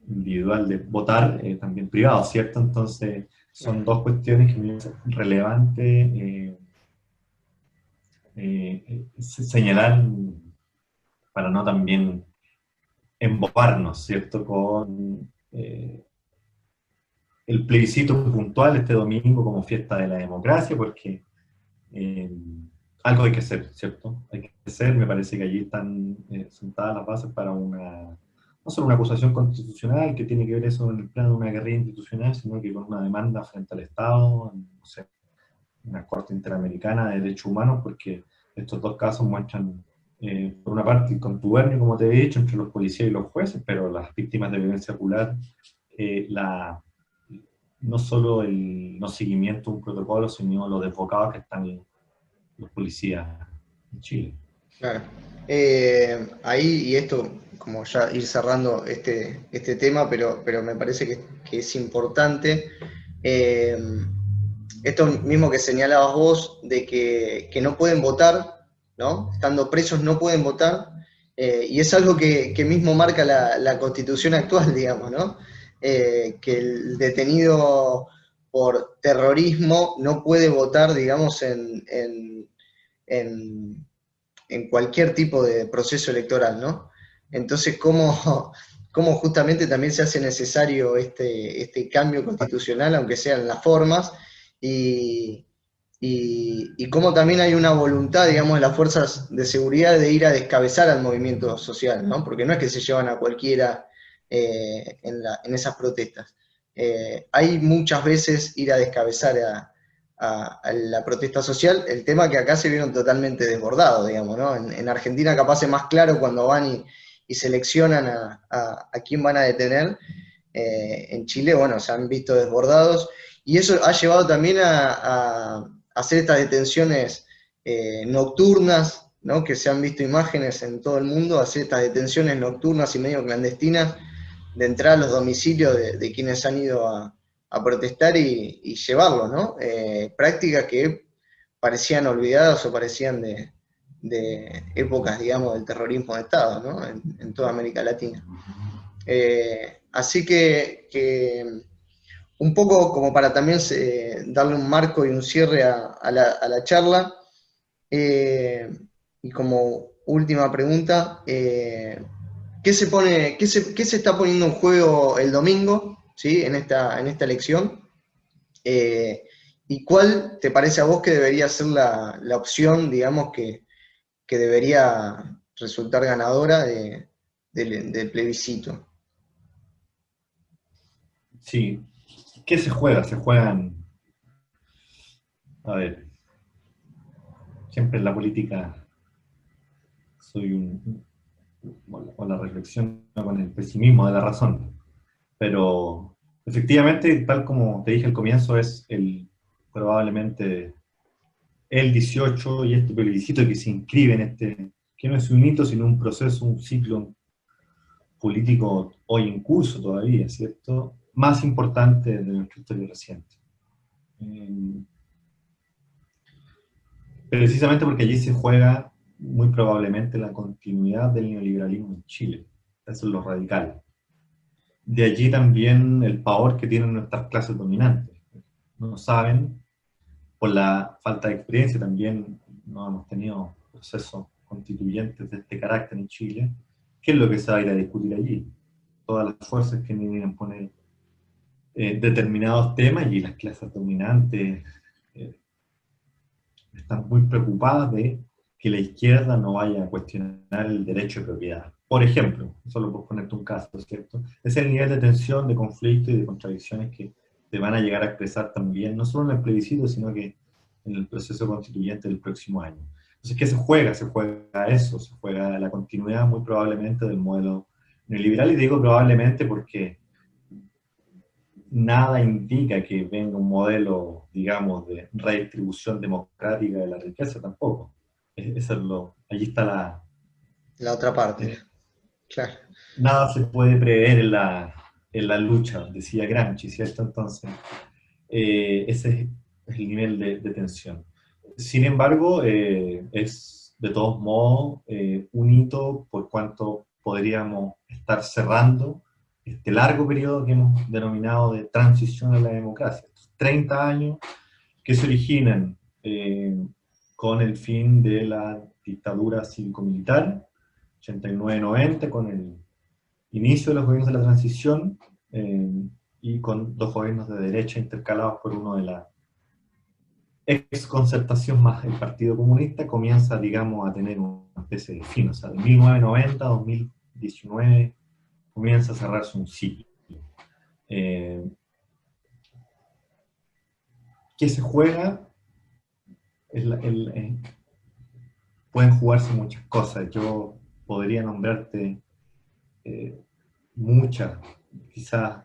individual de votar, también privado, ¿cierto? Entonces, son dos cuestiones que me parecen relevantes eh, eh, señalar para no también embobarnos, ¿cierto?, con eh, el plebiscito puntual este domingo como fiesta de la democracia, porque algo hay que hacer, ¿cierto? Hay que hacer, me parece que allí están sentadas las bases para una no solo una acusación constitucional que tiene que ver eso en el plano de una guerrilla institucional, sino que con una demanda frente al Estado, no sé, una Corte Interamericana de Derechos Humanos, porque estos dos casos muestran, eh, por una parte, el contubernio, como te he dicho, entre los policías y los jueces, pero las víctimas de violencia ocular, eh, no solo el no seguimiento de un protocolo, sino los desbocados que están los policías en Chile. Claro. Eh, ahí, y esto como ya ir cerrando este, este tema, pero, pero me parece que, es importante. Eh, esto mismo que señalabas vos, de que, no pueden votar, ¿no? Estando presos no pueden votar, eh, y es algo que, mismo marca la, constitución actual, digamos, ¿no? Eh, que el detenido por terrorismo no puede votar, digamos, en, en, en cualquier tipo de proceso electoral, ¿no? Entonces, ¿cómo, cómo justamente también se hace necesario este, este cambio constitucional, aunque sean las formas, y, y, cómo también hay una voluntad, digamos, de las fuerzas de seguridad de ir a descabezar al movimiento social, ¿no? Porque no es que se llevan a cualquiera eh, en, esas protestas. Eh, hay muchas veces ir a descabezar a, la protesta social, el tema que acá se vieron totalmente desbordados, digamos, ¿no? En, en Argentina capaz es más claro cuando van y y seleccionan a, a, quién van a detener. Eh, en Chile, bueno, se han visto desbordados y eso ha llevado también a, hacer estas detenciones eh, nocturnas, ¿no? que se han visto imágenes en todo el mundo, hacer estas detenciones nocturnas y medio clandestinas de entrar a los domicilios de, quienes han ido a, protestar y, llevarlos, ¿no? Eh, prácticas que parecían olvidadas o parecían de, de épocas, digamos, del terrorismo de Estado, ¿no? En, toda América Latina. Eh, así que, un poco como para también eh, darle un marco y un cierre a, la, charla, eh, y como última pregunta, ¿qué, se pone, qué se, qué, se, está poniendo en juego el domingo ¿sí? en, esta, en esta elección? ¿Y cuál te parece a vos que debería ser la, la opción, digamos, que, que debería resultar ganadora del plebiscito. Sí. ¿Qué se juega? Se juegan. A ver. Siempre en la política soy un. con la reflexión, con el pesimismo de la razón. Pero efectivamente, tal como te dije al comienzo, es el probablemente el 18 y este plebiscito que se inscribe en este, que no es un hito, sino un proceso, un ciclo político hoy en curso todavía, ¿cierto? más importante de nuestra historia reciente. Eh, precisamente porque allí se juega muy probablemente la continuidad del neoliberalismo en Chile. Eso es lo radical. De allí también el power que tienen nuestras clases dominantes. No saben, por la falta de experiencia también no hemos tenido procesos constituyentes de este carácter en Chile, ¿qué es lo que se va a ir a discutir allí? Todas las fuerzas que vienen poner eh, determinados temas y las clases dominantes eh, están muy preocupadas de que la izquierda no vaya a cuestionar el derecho de propiedad. Por ejemplo, solo por ponerte un caso, ¿cierto? Es el nivel de tensión, de conflicto y de contradicciones que se van a llegar a expresar también, no solo en el plebiscito, sino que en el proceso constituyente del próximo año. Entonces, ¿qué se juega? Se juega eso, se juega la continuidad muy probablemente del modelo neoliberal, y digo probablemente porque nada indica que venga un modelo, digamos, de redistribución democrática de la riqueza tampoco. Eso es lo, allí está la... La otra parte, claro. Nada se puede prever en la, en la lucha, decía Gramsci, ¿cierto? Entonces, eh, ese es el nivel de, de tensión. Sin embargo, eh, es de todos modos eh, un hito por cuanto podríamos estar cerrando este largo periodo que hemos denominado de transición a la democracia. 30 años que se originan eh, con el fin de la dictadura cívico-militar, 89-90, con el inicio de los gobiernos de la transición y con dos gobiernos de derecha intercalados por uno de la ex concertación más el Partido Comunista comienza, digamos, a tener una especie de fin. O sea, de 1990 a 2019 comienza a cerrarse un ciclo. Eh, ¿Qué se juega? Eh, pueden jugarse muchas cosas. Yo podría nombrarte eh, muchas, quizás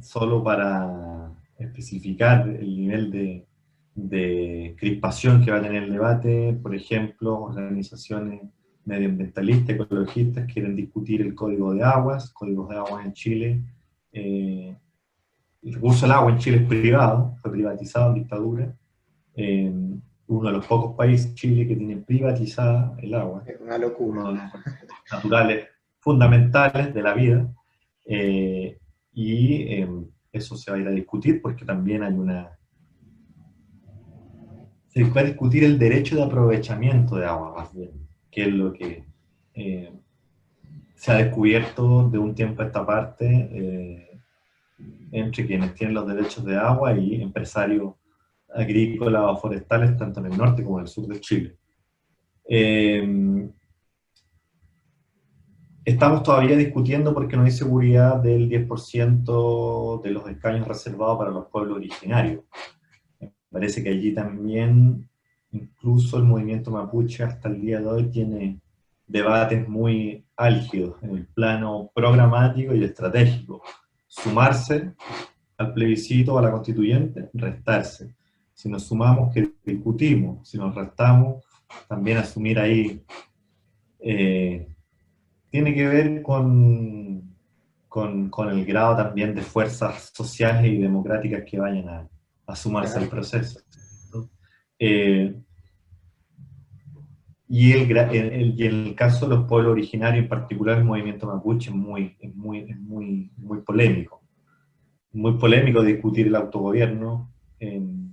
solo para especificar el nivel de, de crispación que va a tener el debate, por ejemplo, organizaciones medioambientalistas, ecologistas quieren discutir el código de aguas, códigos de aguas en Chile. Eh, el recurso al agua en Chile es privado, fue privatizado en dictadura. Eh, uno de los pocos países, Chile, que tiene privatizada el agua. Es una locura. Naturales fundamentales de la vida. Eh, y eso se va a ir a discutir porque también hay una se puede discutir el derecho de aprovechamiento de agua, más bien, que es lo que eh, se ha descubierto de un tiempo a esta parte eh, entre quienes tienen los derechos de agua y empresarios agrícolas o forestales, tanto en el norte como en el sur de Chile. Eh, estamos todavía discutiendo porque no hay seguridad del 10% de los escaños reservados para los pueblos originarios. Parece que allí también, incluso el movimiento mapuche hasta el día de hoy tiene debates muy álgidos en el plano programático y estratégico. Sumarse al plebiscito a la constituyente, restarse. Si nos sumamos, que discutimos. Si nos restamos, también asumir ahí. Eh, tiene que ver con, con, con, el grado también de fuerzas sociales y democráticas que vayan a, a sumarse al proceso. Eh, y, el, el, en el caso de los pueblos originarios, en particular el movimiento mapuche, es muy, muy, muy, muy polémico. Muy polémico discutir el autogobierno en,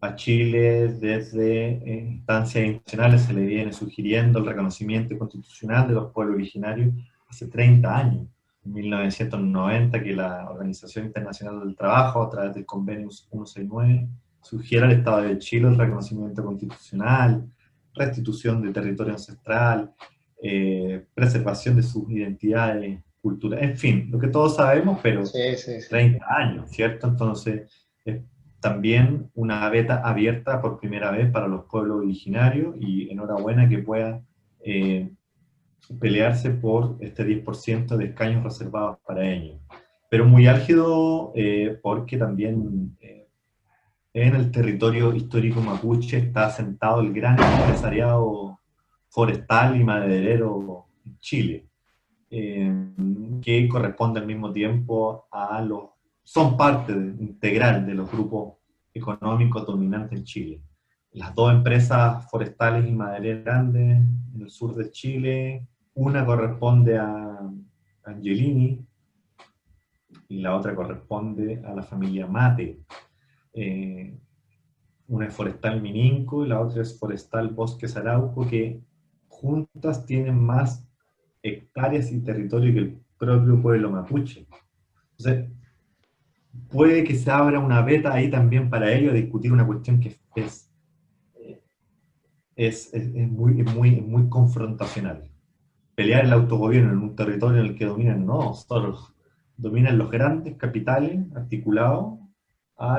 a Chile desde instancias internacionales se le viene sugiriendo el reconocimiento constitucional de los pueblos originarios hace 30 años. 1990 que la Organización Internacional del Trabajo, a través del convenio 169, sugiere al Estado de Chile el reconocimiento constitucional, restitución del territorio ancestral, eh, preservación de sus identidades culturales, en fin, lo que todos sabemos, pero 30 años, ¿cierto? Entonces, es también una beta abierta por primera vez para los pueblos originarios y enhorabuena que pueda eh, pelearse por este 10% de escaños reservados para ellos. Pero muy álgido eh, porque también eh, en el territorio histórico mapuche está asentado el gran empresariado forestal y maderero en Chile. que corresponde al mismo tiempo a los, son parte integral de los grupos económicos dominantes en Chile. Las dos empresas forestales y madereras grandes en el sur de Chile, una corresponde a Angelini y la otra corresponde a la familia Mate. Eh, una es Forestal Mininco y la otra es Forestal Bosques Arauco, que juntas tienen más hectáreas y territorio que el propio pueblo mapuche. Entonces, puede que se abra una beta ahí también para ello a discutir una cuestión que es, es, es, muy, muy, muy confrontacional. Pelear el autogobierno en un territorio en el que dominan no solo dominan los grandes capitales articulados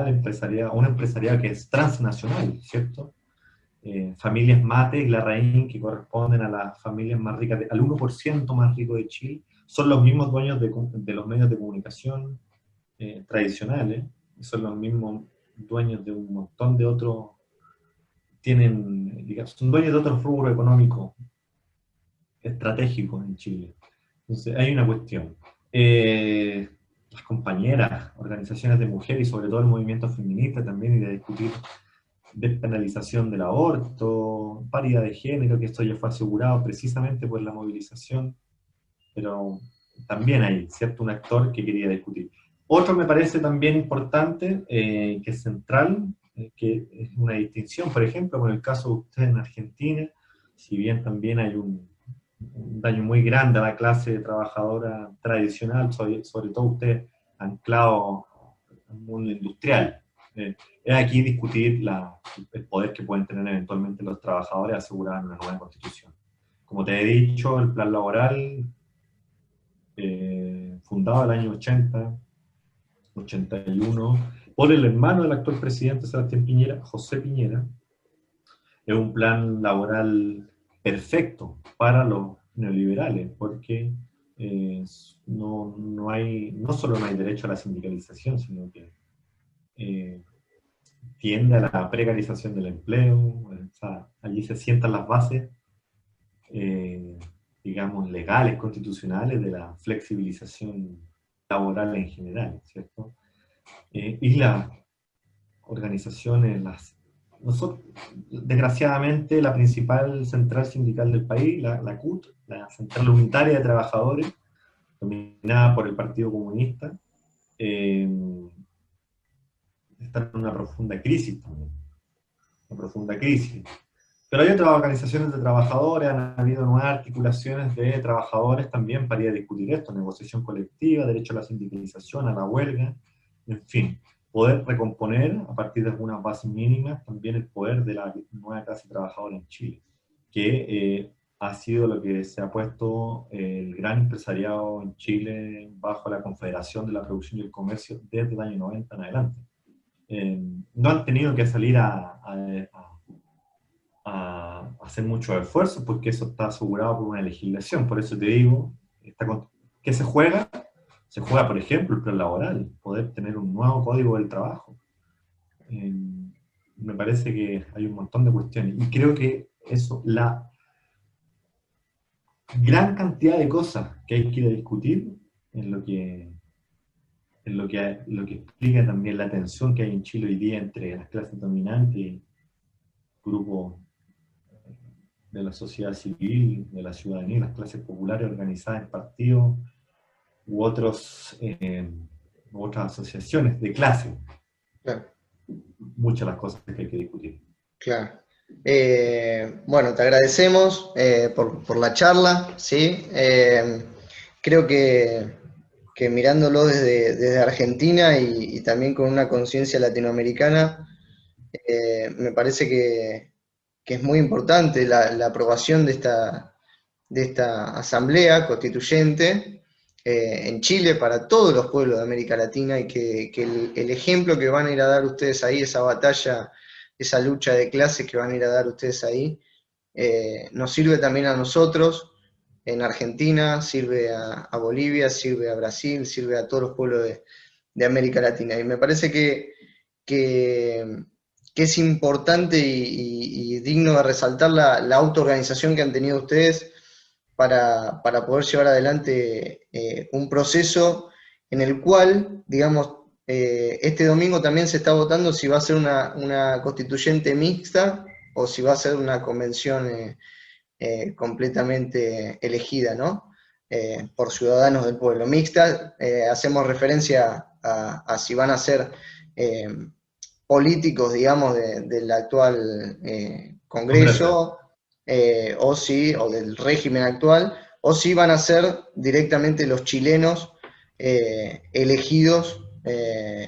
empresariado, a una empresariado que es transnacional, ¿cierto? Eh, familias Mate y Larraín, que corresponden a las familias más ricas, al 1% más rico de Chile, son los mismos dueños de, de los medios de comunicación eh, tradicionales, son los mismos dueños de un montón de otros, tienen, digamos, son dueños de otros rubros económicos estratégicos en Chile. Entonces, hay una cuestión. Eh, las compañeras, organizaciones de mujeres y sobre todo el movimiento feminista también, y de discutir despenalización del aborto, paridad de género, que esto ya fue asegurado precisamente por la movilización, pero también hay, ¿cierto?, un actor que quería discutir. Otro me parece también importante, eh, que es central, eh, que es una distinción, por ejemplo, con el caso de usted en Argentina, si bien también hay un, un daño muy grande a la clase trabajadora tradicional, sobre, todo usted anclado al mundo industrial. Eh, es aquí discutir el poder que pueden tener eventualmente los trabajadores asegurados en una nueva constitución. Como te he dicho, el plan laboral, eh, fundado en el año 80, 81, por el hermano del actual presidente Sebastián Piñera, José Piñera, es un plan laboral perfecto para los neoliberales, porque eh, no, no, hay, no solo no hay derecho a la sindicalización, sino que eh, tiende a la precarización del empleo, allí se sientan las bases, eh, digamos, legales, constitucionales de la flexibilización laboral en general, ¿cierto? y las organizaciones, las nosotros, desgraciadamente, la principal central sindical del país, la, CUT, la Central Unitaria de Trabajadores, dominada por el Partido Comunista, eh, está en una profunda crisis también. Una profunda crisis. Pero hay otras organizaciones de trabajadores, han habido nuevas articulaciones de trabajadores también para ir a discutir esto, negociación colectiva, derecho a la sindicalización, a la huelga, en fin poder recomponer a partir de algunas bases mínimas también el poder de la nueva clase trabajadora en Chile, que eh, ha sido lo que se ha puesto el gran empresariado en Chile bajo la Confederación de la Producción y el Comercio desde el año 90 en adelante. Eh, no han tenido que salir a, a, a, hacer muchos esfuerzos porque eso está asegurado por una legislación. Por eso te digo, ¿qué se juega? se juega, por ejemplo, el plan laboral, poder tener un nuevo código del trabajo. Eh, me parece que hay un montón de cuestiones. Y creo que eso, la gran cantidad de cosas que hay que ir a discutir en lo que, en lo que, lo que explica también la tensión que hay en Chile hoy día entre las clases dominantes y grupos de la sociedad civil, de la ciudadanía, las clases populares organizadas en partidos u otros, eh, otras asociaciones de clase. Muchas las cosas que hay que discutir. Claro. Eh, bueno, te agradecemos eh, por, la charla, ¿sí? creo que, mirándolo desde, Argentina y, también con una conciencia latinoamericana, me parece que, es muy importante la, aprobación de esta, de esta asamblea constituyente, eh, en Chile para todos los pueblos de América Latina y que, el, ejemplo que van a ir a dar ustedes ahí, esa batalla, esa lucha de clases que van a ir a dar ustedes ahí, eh, nos sirve también a nosotros en Argentina, sirve a, Bolivia, sirve a Brasil, sirve a todos los pueblos de, América Latina. Y me parece que, que, es importante y, digno de resaltar la, autoorganización que han tenido ustedes para, poder llevar adelante eh, un proceso en el cual, digamos, eh, este domingo también se está votando si va a ser una, constituyente mixta o si va a ser una convención eh, completamente elegida, ¿no? por ciudadanos del pueblo. Mixta, hacemos referencia a, si van a ser políticos, digamos, del actual Congreso, eh, o si, o del régimen actual, o si van a ser directamente los chilenos eh, elegidos eh,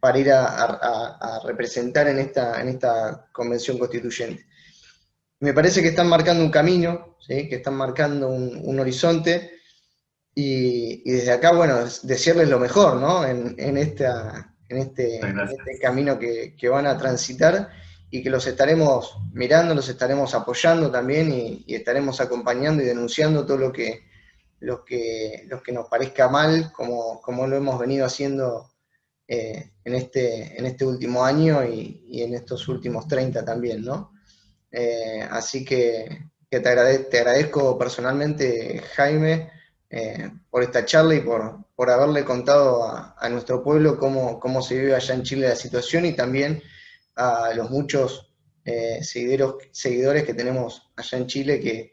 para ir a, representar en esta, en esta convención constituyente. Me parece que están marcando un camino, que están marcando un, horizonte, y, desde acá, bueno, decirles lo mejor, ¿no? En, esta, en, este, este, camino que, que, van a transitar y que los estaremos mirando, los estaremos apoyando también y, estaremos acompañando y denunciando todo lo que, lo que, que nos parezca mal, como, como lo hemos venido haciendo eh, en, este, en este último año y, en estos últimos 30 también, ¿no? Eh, así que, te, te, agradezco personalmente, Jaime, eh, por esta charla y por, por haberle contado a, nuestro pueblo cómo, cómo se vive allá en Chile la situación y también a los muchos eh, seguidores, que tenemos allá en Chile que,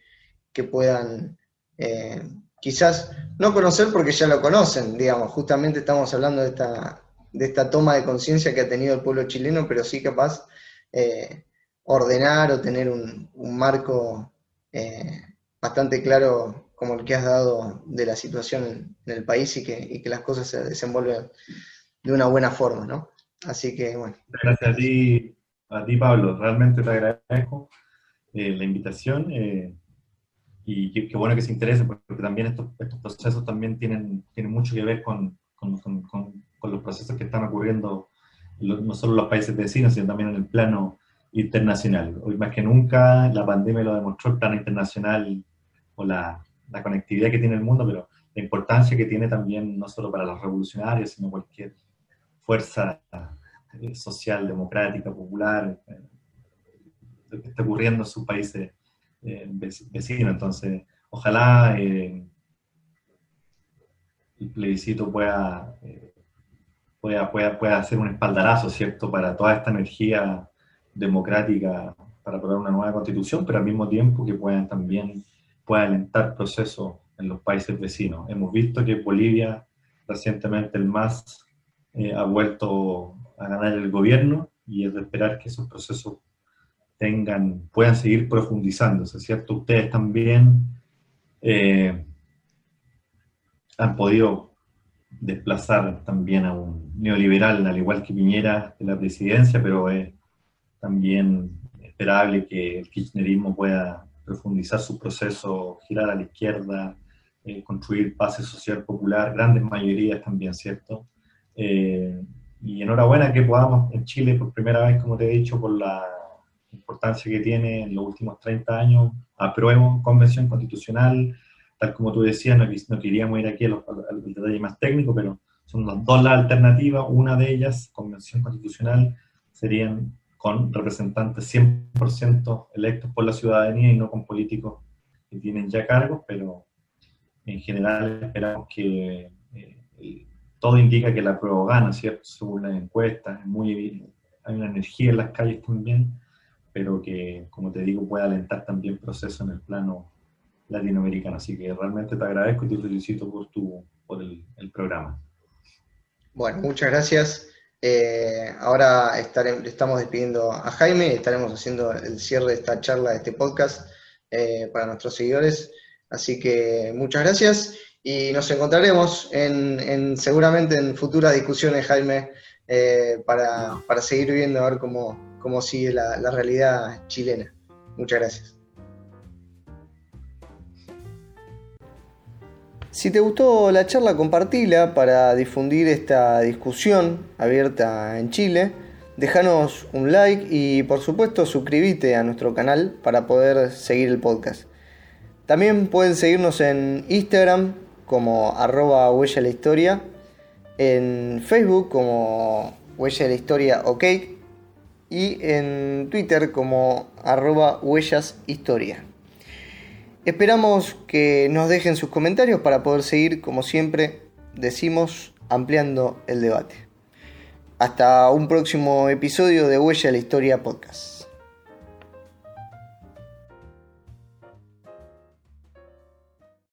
puedan eh, quizás no conocer porque ya lo conocen, digamos, justamente estamos hablando de esta, de esta toma de conciencia que ha tenido el pueblo chileno, pero sí capaz eh, ordenar o tener un, marco bastante claro como el que has dado de la situación en, el país y que, y que las cosas se desenvuelven de una buena forma, ¿no? Así que bueno. Gracias a ti, a ti Pablo. Realmente te agradezco eh, la invitación eh, y qué, bueno que se interese porque también estos, estos procesos también tienen, tienen mucho que ver con, con, con, los procesos que están ocurriendo no solo en los países vecinos, sino también en el plano internacional. Hoy más que nunca la pandemia lo demostró, el plano internacional o la, la conectividad que tiene el mundo, pero la importancia que tiene también no solo para los revolucionarios, sino cualquier fuerza eh, social, democrática, popular, eh, lo que está ocurriendo en sus países eh, vecinos. Entonces, ojalá el plebiscito pueda, pueda, pueda, pueda hacer un espaldarazo, ¿cierto?, para toda esta energía democrática para aprobar una nueva constitución, pero al mismo tiempo que puedan también pueda alentar procesos en los países vecinos. Hemos visto que Bolivia, recientemente el más eh, ha vuelto a ganar el gobierno y es de esperar que esos procesos tengan, puedan seguir profundizándose, ¿cierto? Ustedes también eh, han podido desplazar también a un neoliberal, al igual que Piñera, de la presidencia, pero es también esperable que el kirchnerismo pueda profundizar su proceso, girar a la izquierda, eh, construir base social popular, grandes mayorías también, ¿cierto? Eh, y enhorabuena que podamos en Chile por primera vez, como te he dicho, por la importancia que tiene en los últimos 30 años, apruebo convención constitucional, tal como tú decías, no, queríamos ir aquí al detalle más técnico, pero son las dos las alternativas, una de ellas, convención constitucional, serían con representantes 100% electos por la ciudadanía y no con políticos que tienen ya cargos, pero en general esperamos que eh, todo indica que la prueba gana, ¿cierto? Según las encuestas, muy, hay una energía en las calles también, pero que, como te digo, puede alentar también procesos en el plano latinoamericano. Así que realmente te agradezco y te felicito por, tu, por el, programa. Bueno, muchas gracias. Eh, ahora estamos despidiendo a Jaime y estaremos haciendo el cierre de esta charla, de este podcast eh, para nuestros seguidores. Así que muchas gracias y nos encontraremos en, seguramente en futuras discusiones, Jaime, eh, para, seguir viendo a ver cómo, cómo sigue la realidad chilena. Muchas gracias. Si te gustó la charla, compartila para difundir esta discusión abierta en Chile. Déjanos un like y por supuesto suscríbete a nuestro canal para poder seguir el podcast. También pueden seguirnos en Instagram como arroba huella la historia, en Facebook como huella la historia ok y en Twitter como arroba huellas historia. Esperamos que nos dejen sus comentarios para poder seguir, como siempre, decimos, ampliando el debate. Hasta un próximo episodio de Huella de la Historia Podcast.